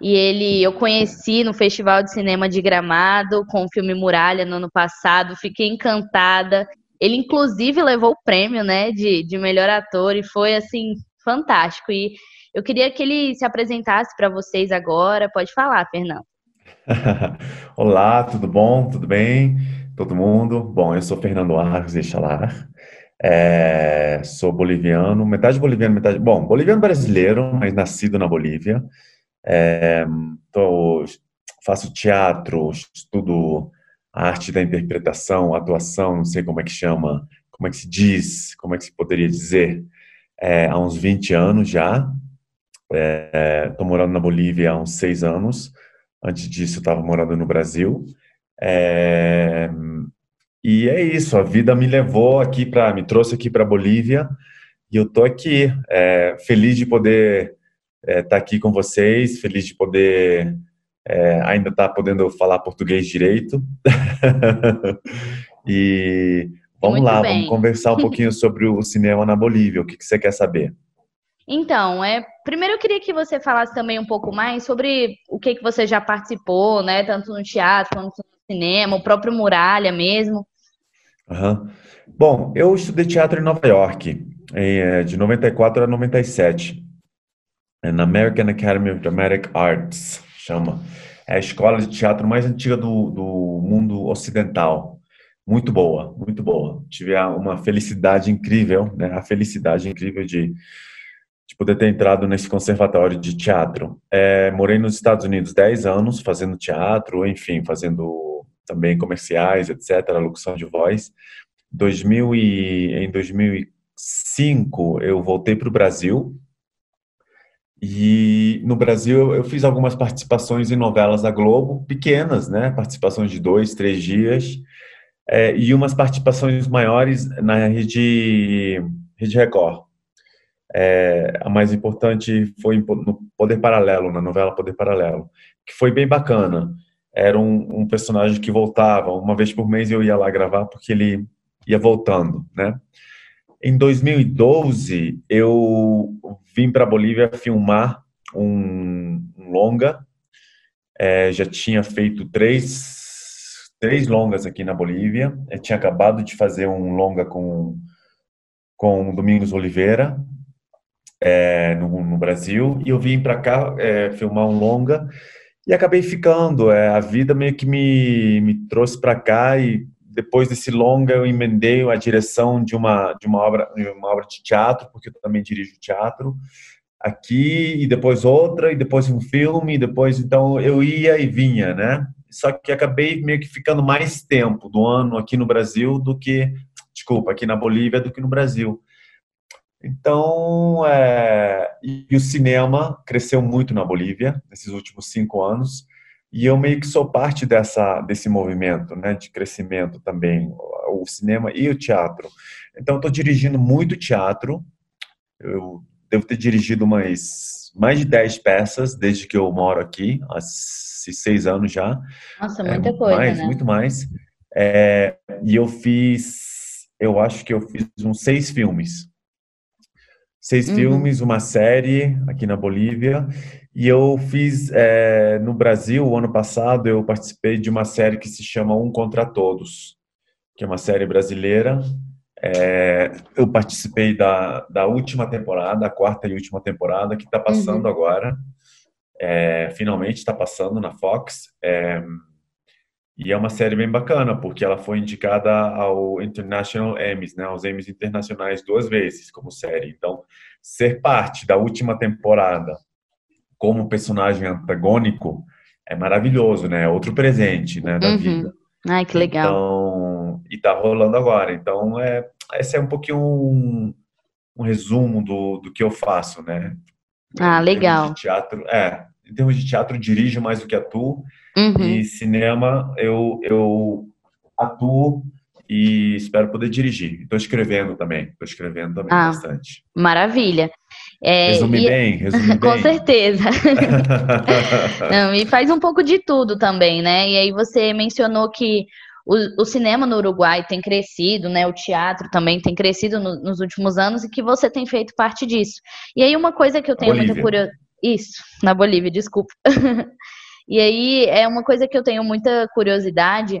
e ele eu conheci no Festival de Cinema de Gramado com o filme Muralha no ano passado, fiquei encantada. Ele inclusive levou o prêmio, né, de, de melhor ator e foi assim fantástico. E eu queria que ele se apresentasse para vocês agora. Pode falar, Fernando. Olá, tudo bom? Tudo bem? Todo mundo? Bom, eu sou Fernando Arcos Echalar. É, sou boliviano, metade boliviano, metade. Bom, boliviano brasileiro, mas nascido na Bolívia. É, tô, faço teatro, estudo arte da interpretação, atuação, não sei como é que chama, como é que se diz, como é que se poderia dizer, é, há uns 20 anos já. Estou é, morando na Bolívia há uns seis anos. Antes disso, estava morando no Brasil. E é isso, a vida me levou aqui para, me trouxe aqui para Bolívia e eu tô aqui, é, feliz de poder estar é, tá aqui com vocês, feliz de poder é, ainda estar tá podendo falar português direito. e vamos Muito lá, bem. vamos conversar um pouquinho sobre o cinema na Bolívia. O que, que você quer saber? Então, é, primeiro eu queria que você falasse também um pouco mais sobre o que, que você já participou, né? Tanto no teatro quanto no cinema, o próprio Muralha mesmo. Uhum. Bom, eu estudei teatro em Nova York, é, de 94 a 97, é, na American Academy of Dramatic Arts, chama. É a escola de teatro mais antiga do, do mundo ocidental. Muito boa, muito boa. Tive uma felicidade incrível, né? A felicidade incrível de de poder ter entrado nesse conservatório de teatro. É, morei nos Estados Unidos 10 anos fazendo teatro, enfim, fazendo também comerciais, etc., locução de voz. 2000 e, em 2005 eu voltei para o Brasil e no Brasil eu fiz algumas participações em novelas da Globo, pequenas, né? Participações de dois, três dias, é, e umas participações maiores na rede, rede Record. É, a mais importante foi no Poder Paralelo, na novela Poder Paralelo, que foi bem bacana. Era um, um, personagem que voltava, uma vez por mês eu ia lá gravar porque ele ia voltando, né? Em 2012, eu vim para Bolívia filmar um, um longa. É, já tinha feito três, três longas aqui na Bolívia. Eu tinha acabado de fazer um longa com, com Domingos Oliveira, é, no, no, Brasil e eu vim para cá é, filmar um longa e acabei ficando. É, a vida meio que me, me trouxe para cá e depois desse longa eu emendei a direção de uma de uma obra de uma obra de teatro porque eu também dirijo teatro aqui e depois outra e depois um filme e depois então eu ia e vinha né só que acabei meio que ficando mais tempo do ano aqui no Brasil do que desculpa aqui na Bolívia do que no Brasil então, é, e o cinema cresceu muito na Bolívia nesses últimos cinco anos, e eu meio que sou parte dessa, desse movimento né, de crescimento também, o cinema e o teatro. Então, estou dirigindo muito teatro, eu devo ter dirigido mais, mais de dez peças desde que eu moro aqui, há seis anos já. Nossa, muita é, coisa, mais, né? Muito mais. É, e eu fiz, eu acho que eu fiz uns seis filmes seis uhum. filmes, uma série aqui na Bolívia. E eu fiz é, no Brasil, o ano passado, eu participei de uma série que se chama Um Contra Todos, que é uma série brasileira. É, eu participei da, da última temporada, a quarta e última temporada, que está passando uhum. agora. É, finalmente está passando na Fox. E é uma série bem bacana, porque ela foi indicada ao International Emmys, né, aos Emmys internacionais duas vezes como série. Então, ser parte da última temporada como personagem antagônico é maravilhoso, né? É outro presente, né, da uhum. vida. Ai, que legal. Então, e tá rolando agora. Então, é, esse é um pouquinho um, um resumo do, do que eu faço, né? Ah, legal. teatro, é, em termos de teatro, dirijo mais do que atuo. Uhum. E cinema, eu, eu atuo e espero poder dirigir. Estou escrevendo também, estou escrevendo também ah, bastante. Maravilha. É, resume e... bem, resume Com bem. certeza. Não, e faz um pouco de tudo também, né? E aí você mencionou que o, o, cinema no Uruguai tem crescido, né? O teatro também tem crescido no, nos últimos anos e que você tem feito parte disso. E aí uma coisa que eu tenho Bolívia. muita curiosidade. Isso, na Bolívia, desculpa. e aí é uma coisa que eu tenho muita curiosidade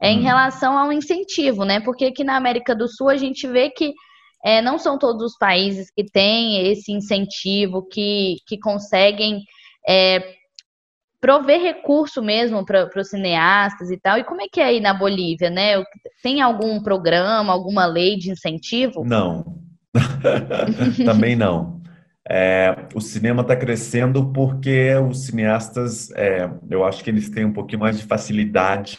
é em hum. relação ao incentivo, né? Porque aqui na América do Sul a gente vê que é, não são todos os países que têm esse incentivo, que, que conseguem é, prover recurso mesmo para os cineastas e tal. E como é que é aí na Bolívia, né? Tem algum programa, alguma lei de incentivo? Não. Também não. É, o cinema está crescendo porque os cineastas, é, eu acho que eles têm um pouquinho mais de facilidade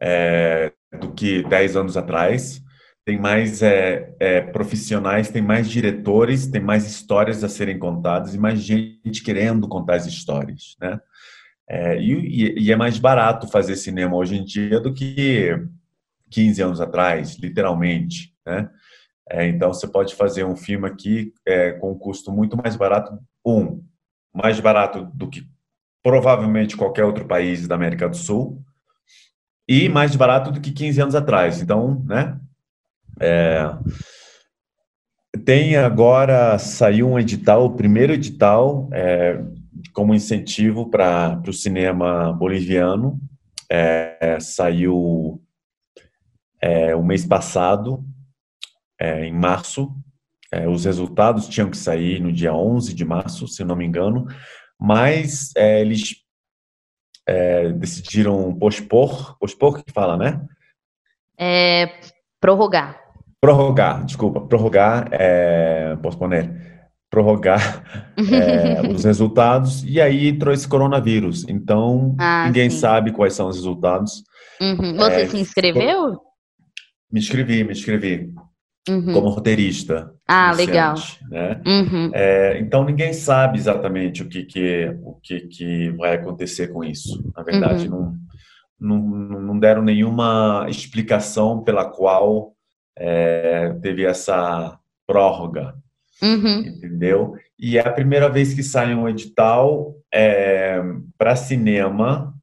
é, do que 10 anos atrás. Tem mais é, é, profissionais, tem mais diretores, tem mais histórias a serem contadas e mais gente querendo contar as histórias, né? É, e, e, é mais barato fazer cinema hoje em dia do que 15 anos atrás, literalmente, né? É, então, você pode fazer um filme aqui é, com um custo muito mais barato, um, mais barato do que provavelmente qualquer outro país da América do Sul, e mais barato do que 15 anos atrás. Então, né? É, tem agora, saiu um edital, o primeiro edital, é, como incentivo para o cinema boliviano, é, saiu é, o mês passado, é, em março. É, os resultados tinham que sair no dia 11 de março, se não me engano, mas é, eles é, decidiram pospor, pospor que fala, né? É, prorrogar. Prorrogar, desculpa, prorrogar, é, posponer, prorrogar é, os resultados e aí entrou esse coronavírus. Então, ah, ninguém sim. sabe quais são os resultados. Uhum. Você é, se inscreveu? Me inscrevi, me inscrevi uhum. como roteirista. Ah, legal. Né? Uhum. É, então ninguém sabe exatamente o que, que, o que, que vai acontecer com isso. Na verdade, uhum. não, não, não deram nenhuma explicação pela qual é, teve essa prórroga. Uhum. Entendeu? E é a primeira vez que sai um edital é, para cinema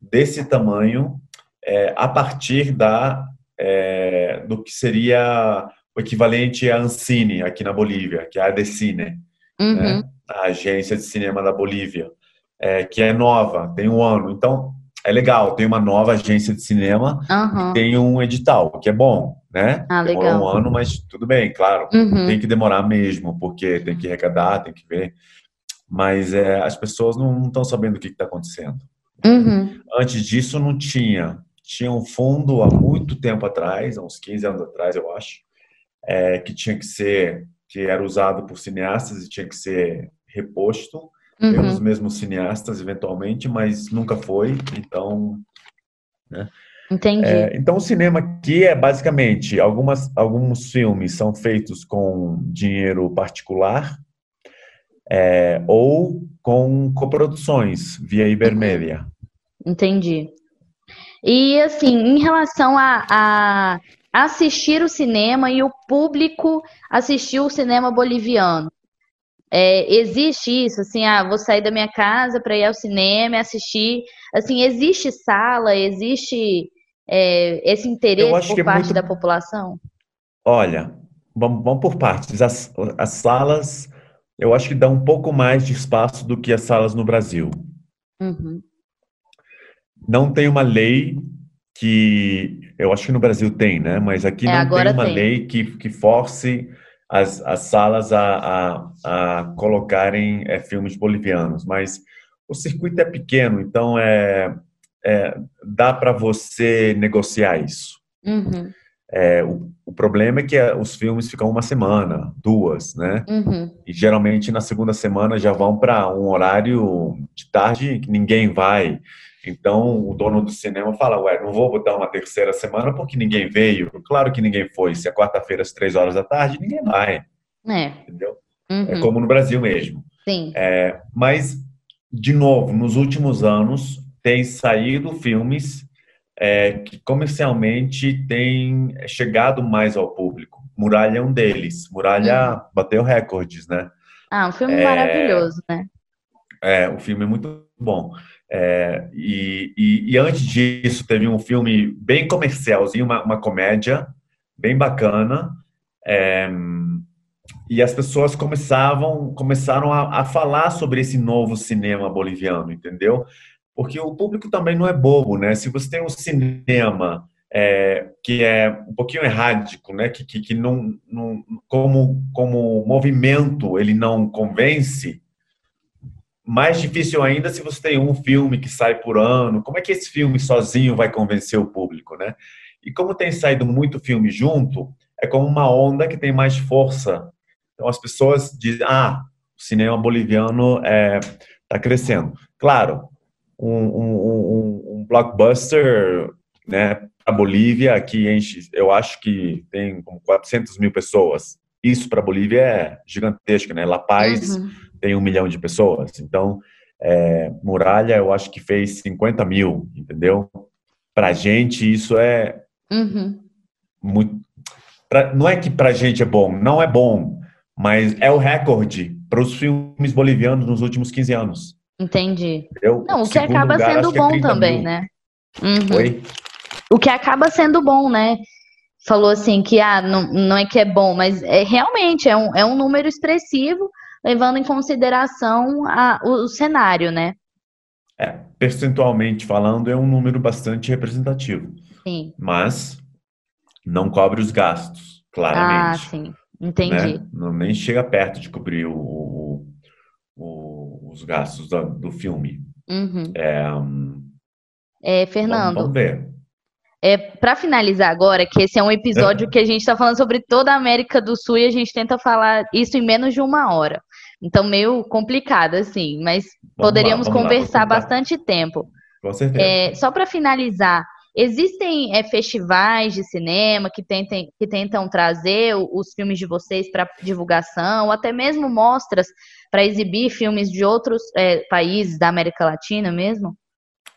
desse tamanho é, a partir da é, do que seria o equivalente à Ancine aqui na Bolívia, que é a Adecine, uhum. né? a agência de cinema da Bolívia, é, que é nova, tem um ano. Então, é legal, tem uma nova agência de cinema uhum. tem um edital, que é bom, né? Ah, legal. um ano, mas tudo bem, claro. Uhum. Tem que demorar mesmo, porque tem que arrecadar, tem que ver. Mas é, as pessoas não estão sabendo o que está acontecendo. Uhum. Antes disso, não tinha tinha um fundo há muito tempo atrás, há uns 15 anos atrás, eu acho, é, que tinha que ser, que era usado por cineastas e tinha que ser reposto uhum. pelos mesmos cineastas, eventualmente, mas nunca foi, então... Né? Entendi. É, então, o cinema aqui é basicamente algumas, alguns filmes são feitos com dinheiro particular é, ou com coproduções via Ibermédia. Entendi. E assim, em relação a, a assistir o cinema e o público assistir o cinema boliviano. É, existe isso, assim, ah, vou sair da minha casa para ir ao cinema e assistir. Assim, existe sala, existe é, esse interesse por é parte muito... da população? Olha, vamos, vamos por partes. As, as salas, eu acho que dá um pouco mais de espaço do que as salas no Brasil. Uhum não tem uma lei que eu acho que no Brasil tem, né? Mas aqui é, não tem uma tem. lei que, que force as, as salas a, a, a colocarem é, filmes bolivianos. Mas o circuito é pequeno, então é, é dá para você negociar isso. Uhum. É, o, o, problema é que é, os filmes ficam uma semana, duas, né? Uhum. E geralmente na segunda semana já vão para um horário de tarde que ninguém vai. Então, o dono do cinema fala, ué, não vou botar uma terceira semana porque ninguém veio. Claro que ninguém foi. Se é quarta-feira às três horas da tarde, ninguém vai. É. Entendeu? Uhum. É como no Brasil mesmo. Sim. É, mas, de novo, nos últimos anos, tem saído filmes é, que comercialmente têm chegado mais ao público. Muralha é um deles. Muralha uhum. bateu recordes, né? Ah, um filme é, maravilhoso, né? É, o filme é muito bom. É, e, e, e, antes disso, teve um filme bem comercialzinho, uma, uma comédia bem bacana. É, e as pessoas começavam, começaram a, a, falar sobre esse novo cinema boliviano, entendeu? Porque o público também não é bobo, né? Se você tem um cinema é, que é um pouquinho errático, né? Que, que, que não, não, como, como movimento ele não convence, mais difícil ainda se você tem um filme que sai por ano. Como é que esse filme sozinho vai convencer o público, né? E como tem saído muito filme junto, é como uma onda que tem mais força. Então as pessoas dizem, ah, o cinema boliviano está é, tá crescendo. Claro, um, um, um, blockbuster, né, a Bolívia, que enche, eu acho que tem como 400 mil pessoas. Isso para a Bolívia é gigantesco, né? La Paz uhum. Tem um milhão de pessoas. Então, é, Muralha, eu acho que fez 50 mil, entendeu? Para gente, isso é uhum. muito. Pra, não é que para gente é bom, não é bom, mas é o recorde para os filmes bolivianos nos últimos 15 anos. Entendi. Entendeu? Não, o que acaba lugar, sendo é bom é também, mil. né? Uhum. Oi? O que acaba sendo bom, né? Falou assim que ah, não, não é que é bom, mas é realmente é um, é um número expressivo, levando em consideração a, o, o cenário, né? É, percentualmente falando, é um número bastante representativo. Sim. Mas não cobre os gastos, claramente. Ah, sim. Entendi. Né? Não, nem chega perto de cobrir o, o, o, os gastos do, do filme. Uhum. É, é, Fernando. Vamos, vamos ver. É, para finalizar agora, que esse é um episódio que a gente está falando sobre toda a América do Sul e a gente tenta falar isso em menos de uma hora. Então, meio complicado, assim, mas vamos poderíamos lá, conversar lá, bastante tempo. Com certeza. É, só para finalizar, existem é, festivais de cinema que, tentem, que tentam trazer os filmes de vocês para divulgação, ou até mesmo mostras para exibir filmes de outros é, países da América Latina mesmo?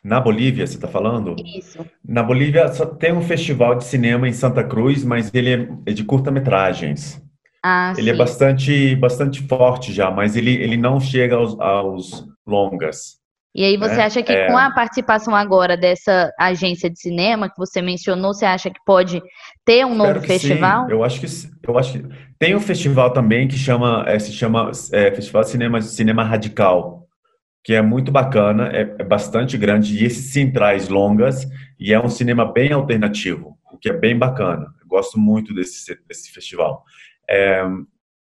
Na Bolívia, você está falando? Isso. Na Bolívia só tem um festival de cinema em Santa Cruz, mas ele é de curta-metragens. Ah, ele é sim. é bastante, bastante forte já, mas ele, ele não chega aos, aos longas. E aí você né? acha que é... com a participação agora dessa agência de cinema que você mencionou, você acha que pode ter um novo festival? Sim. Eu acho que eu acho que tem um festival também que chama é, se chama é, Festival de Cinema Cinema Radical que é muito bacana, é, é, bastante grande, e esse sim traz longas, e é um cinema bem alternativo, o que é bem bacana. Eu gosto muito desse, desse festival. É,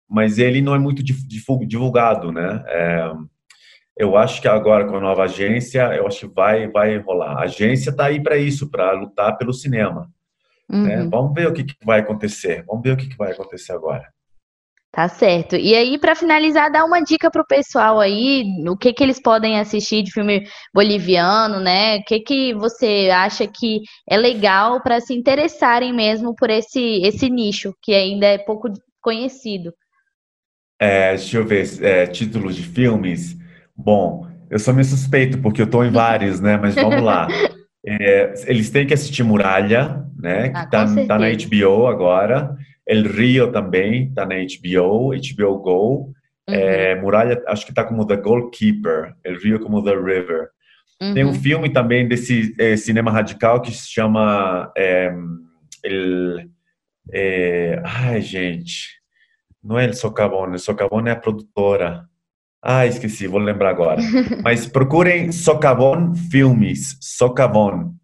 mas ele não é muito divulgado, né? É, eu acho que agora com a nova agência, eu acho que vai, vai rolar. A agência está aí para isso, para lutar pelo cinema. Né? Uhum. Né? Vamos ver o que, que, vai acontecer. Vamos ver o que, que vai acontecer agora. Tá certo. E aí, para finalizar, dá uma dica pro pessoal aí, o que que eles podem assistir de filme boliviano, né? O que que você acha que é legal para se interessarem mesmo por esse esse nicho que ainda é pouco conhecido? É, deixa eu ver, é, títulos de filmes. Bom, eu sou meio suspeito porque eu tô em vários, né? Mas vamos lá. É, eles têm que assistir Muralha, né? Que ah, tá, tá na HBO agora. El Rio também está na HBO, HBO Go. Uhum. É, Muralha, acho que está como The Goalkeeper. El Rio como The River. Uhum. Tem um filme também desse é, cinema radical que se chama é, El, é, ai gente, não é El Socavone, El Socavone é a produtora. Ah, esqueci, vou lembrar agora. Mas procurem Socavon Filmes, Socavon.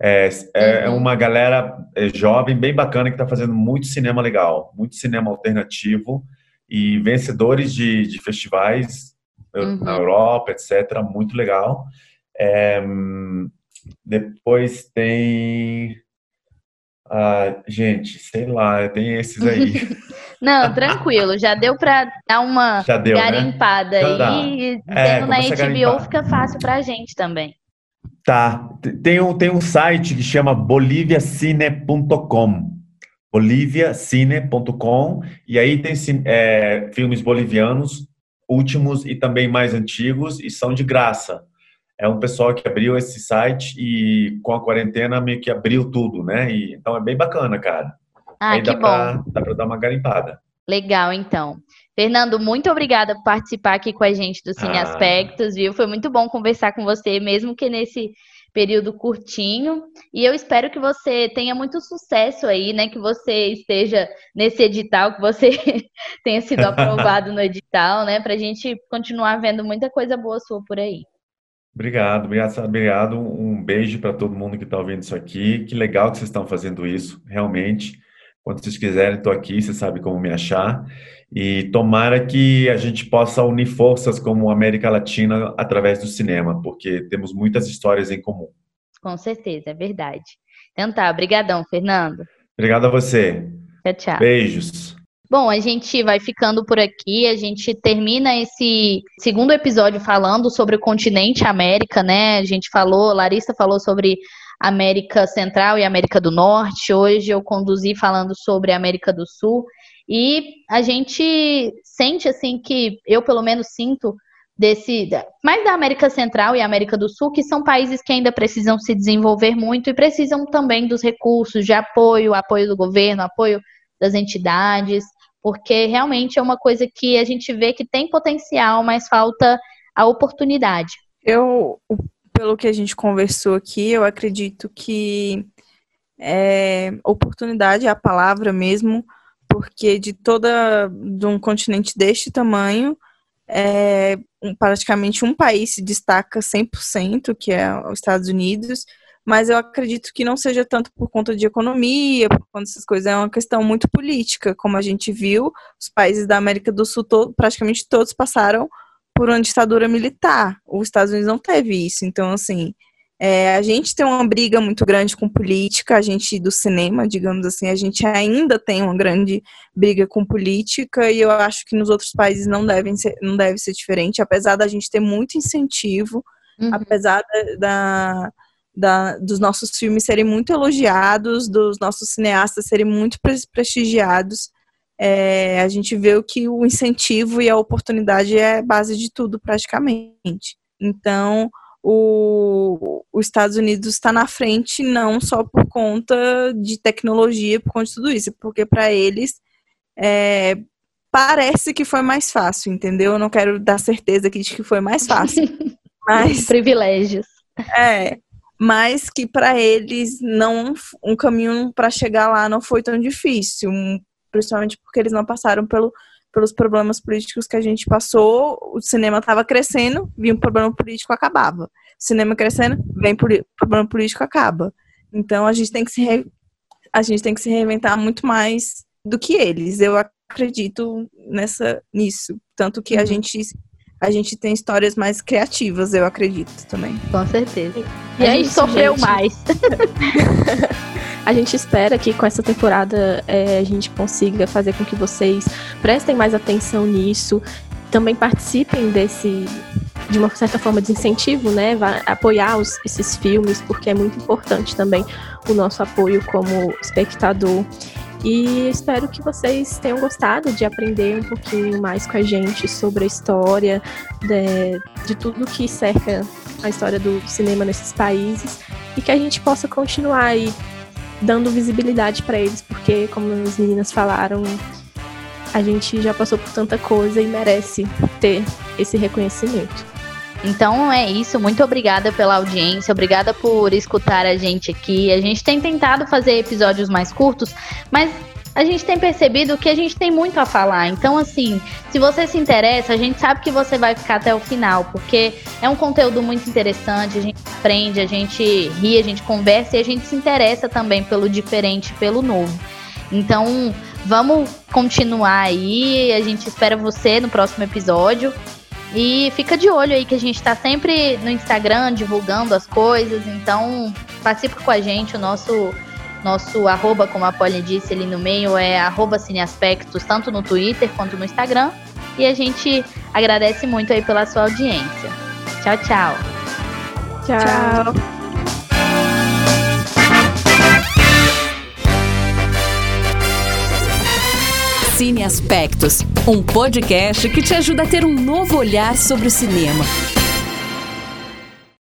É, é, é uhum. uma galera é, jovem, bem bacana, que está fazendo muito cinema legal, muito cinema alternativo e vencedores de, de festivais uhum. na Europa, etc. Muito legal. É, depois tem. Ah, gente, sei lá, tem esses aí. Não, tranquilo, já deu para dar uma deu, né? garimpada né? aí. É, tendo na HBO fica fácil para a gente também. Tá. Tem um, tem um site que chama boliviacine.com. boliviacine.com e aí tem é, filmes bolivianos últimos e também mais antigos e são de graça. É um pessoal que abriu esse site e com a quarentena meio que abriu tudo, né? E, então é bem bacana, cara. Ah, aí que dá bom. Pra, dá para dar uma garimpada. Legal, então. Fernando, muito obrigada por participar aqui com a gente do Cine ah. Aspectos, viu? Foi muito bom conversar com você, mesmo que nesse período curtinho. E eu espero que você tenha muito sucesso aí, né? Que você esteja nesse edital, que você tenha sido aprovado no edital, né? Para a gente continuar vendo muita coisa boa sua por aí. Obrigado, obrigado, obrigado. Um beijo para todo mundo que está ouvindo isso aqui. Que legal que vocês estão fazendo isso, realmente. Quando vocês quiserem, estou aqui, você sabe como me achar. E tomara que a gente possa unir forças como América Latina através do cinema, porque temos muitas histórias em comum. Com certeza, é verdade. Então tá, brigadão, Fernando. Obrigado a você. Tchau, tchau. Beijos. Bom, a gente vai ficando por aqui. A gente termina esse segundo episódio falando sobre o continente América, né? A gente falou, Larissa falou sobre América Central e América do Norte. Hoje eu conduzi falando sobre América do Sul. E a gente sente assim que eu pelo menos sinto desse mais da América Central e América do Sul, que são países que ainda precisam se desenvolver muito e precisam também dos recursos de apoio, apoio do governo, apoio das entidades porque realmente é uma coisa que a gente vê que tem potencial, mas falta a oportunidade. Eu, pelo que a gente conversou aqui, eu acredito que é, oportunidade é a palavra mesmo, porque de toda de um continente deste tamanho, é, praticamente um país se destaca 100%, que é os Estados Unidos, mas eu acredito que não seja tanto por conta de economia, por conta dessas coisas, é uma questão muito política, como a gente viu, os países da América do Sul, todo, praticamente todos passaram por uma ditadura militar, os Estados Unidos não teve isso, então, assim, é, a gente tem uma briga muito grande com política, a gente do cinema, digamos assim, a gente ainda tem uma grande briga com política e eu acho que nos outros países não, devem ser, não deve ser diferente, apesar da gente ter muito incentivo, uhum. apesar da, da da, dos nossos filmes serem muito elogiados, dos nossos cineastas serem muito prestigiados. É, a gente vê que o incentivo e a oportunidade é base de tudo, praticamente. Então, o, os Estados Unidos está na frente não só por conta de tecnologia, por conta de tudo isso, porque para eles é, parece que foi mais fácil, entendeu? Eu não quero dar certeza aqui de que foi mais fácil. mas privilégios. É, mas que para eles não um caminho para chegar lá não foi tão difícil, principalmente porque eles não passaram pelo, pelos problemas políticos que a gente passou. O cinema estava crescendo, vinha um problema político, acabava. O cinema crescendo, vem problema político, acaba. Então a gente tem que se re, a gente tem que se reinventar muito mais do que eles. Eu acredito nessa nisso, tanto que uhum. a gente a gente tem histórias mais criativas, eu acredito também. Com certeza. E a, a gente sofreu gente. mais. a gente espera que com essa temporada é, a gente consiga fazer com que vocês prestem mais atenção nisso, também participem desse de uma certa forma de incentivo, né, Vai apoiar os, esses filmes, porque é muito importante também o nosso apoio como espectador. E espero que vocês tenham gostado de aprender um pouquinho mais com a gente sobre a história de, de tudo que cerca a história do cinema nesses países e que a gente possa continuar aí dando visibilidade para eles, porque, como as meninas falaram, a gente já passou por tanta coisa e merece ter esse reconhecimento. Então é isso, muito obrigada pela audiência, obrigada por escutar a gente aqui. A gente tem tentado fazer episódios mais curtos, mas a gente tem percebido que a gente tem muito a falar. Então, assim, se você se interessa, a gente sabe que você vai ficar até o final, porque é um conteúdo muito interessante, a gente aprende, a gente ri, a gente conversa e a gente se interessa também pelo diferente, pelo novo. Então, vamos continuar aí. A gente espera você no próximo episódio. E fica de olho aí que a gente está sempre no Instagram divulgando as coisas, então participe com a gente, o nosso nosso arroba, como a Polly disse ali no meio, é arroba cineaspectos, tanto no Twitter quanto no Instagram. E a gente agradece muito aí pela sua audiência. Tchau, tchau. Tchau. tchau. Cine Aspectos, um podcast que te ajuda a ter um novo olhar sobre o cinema.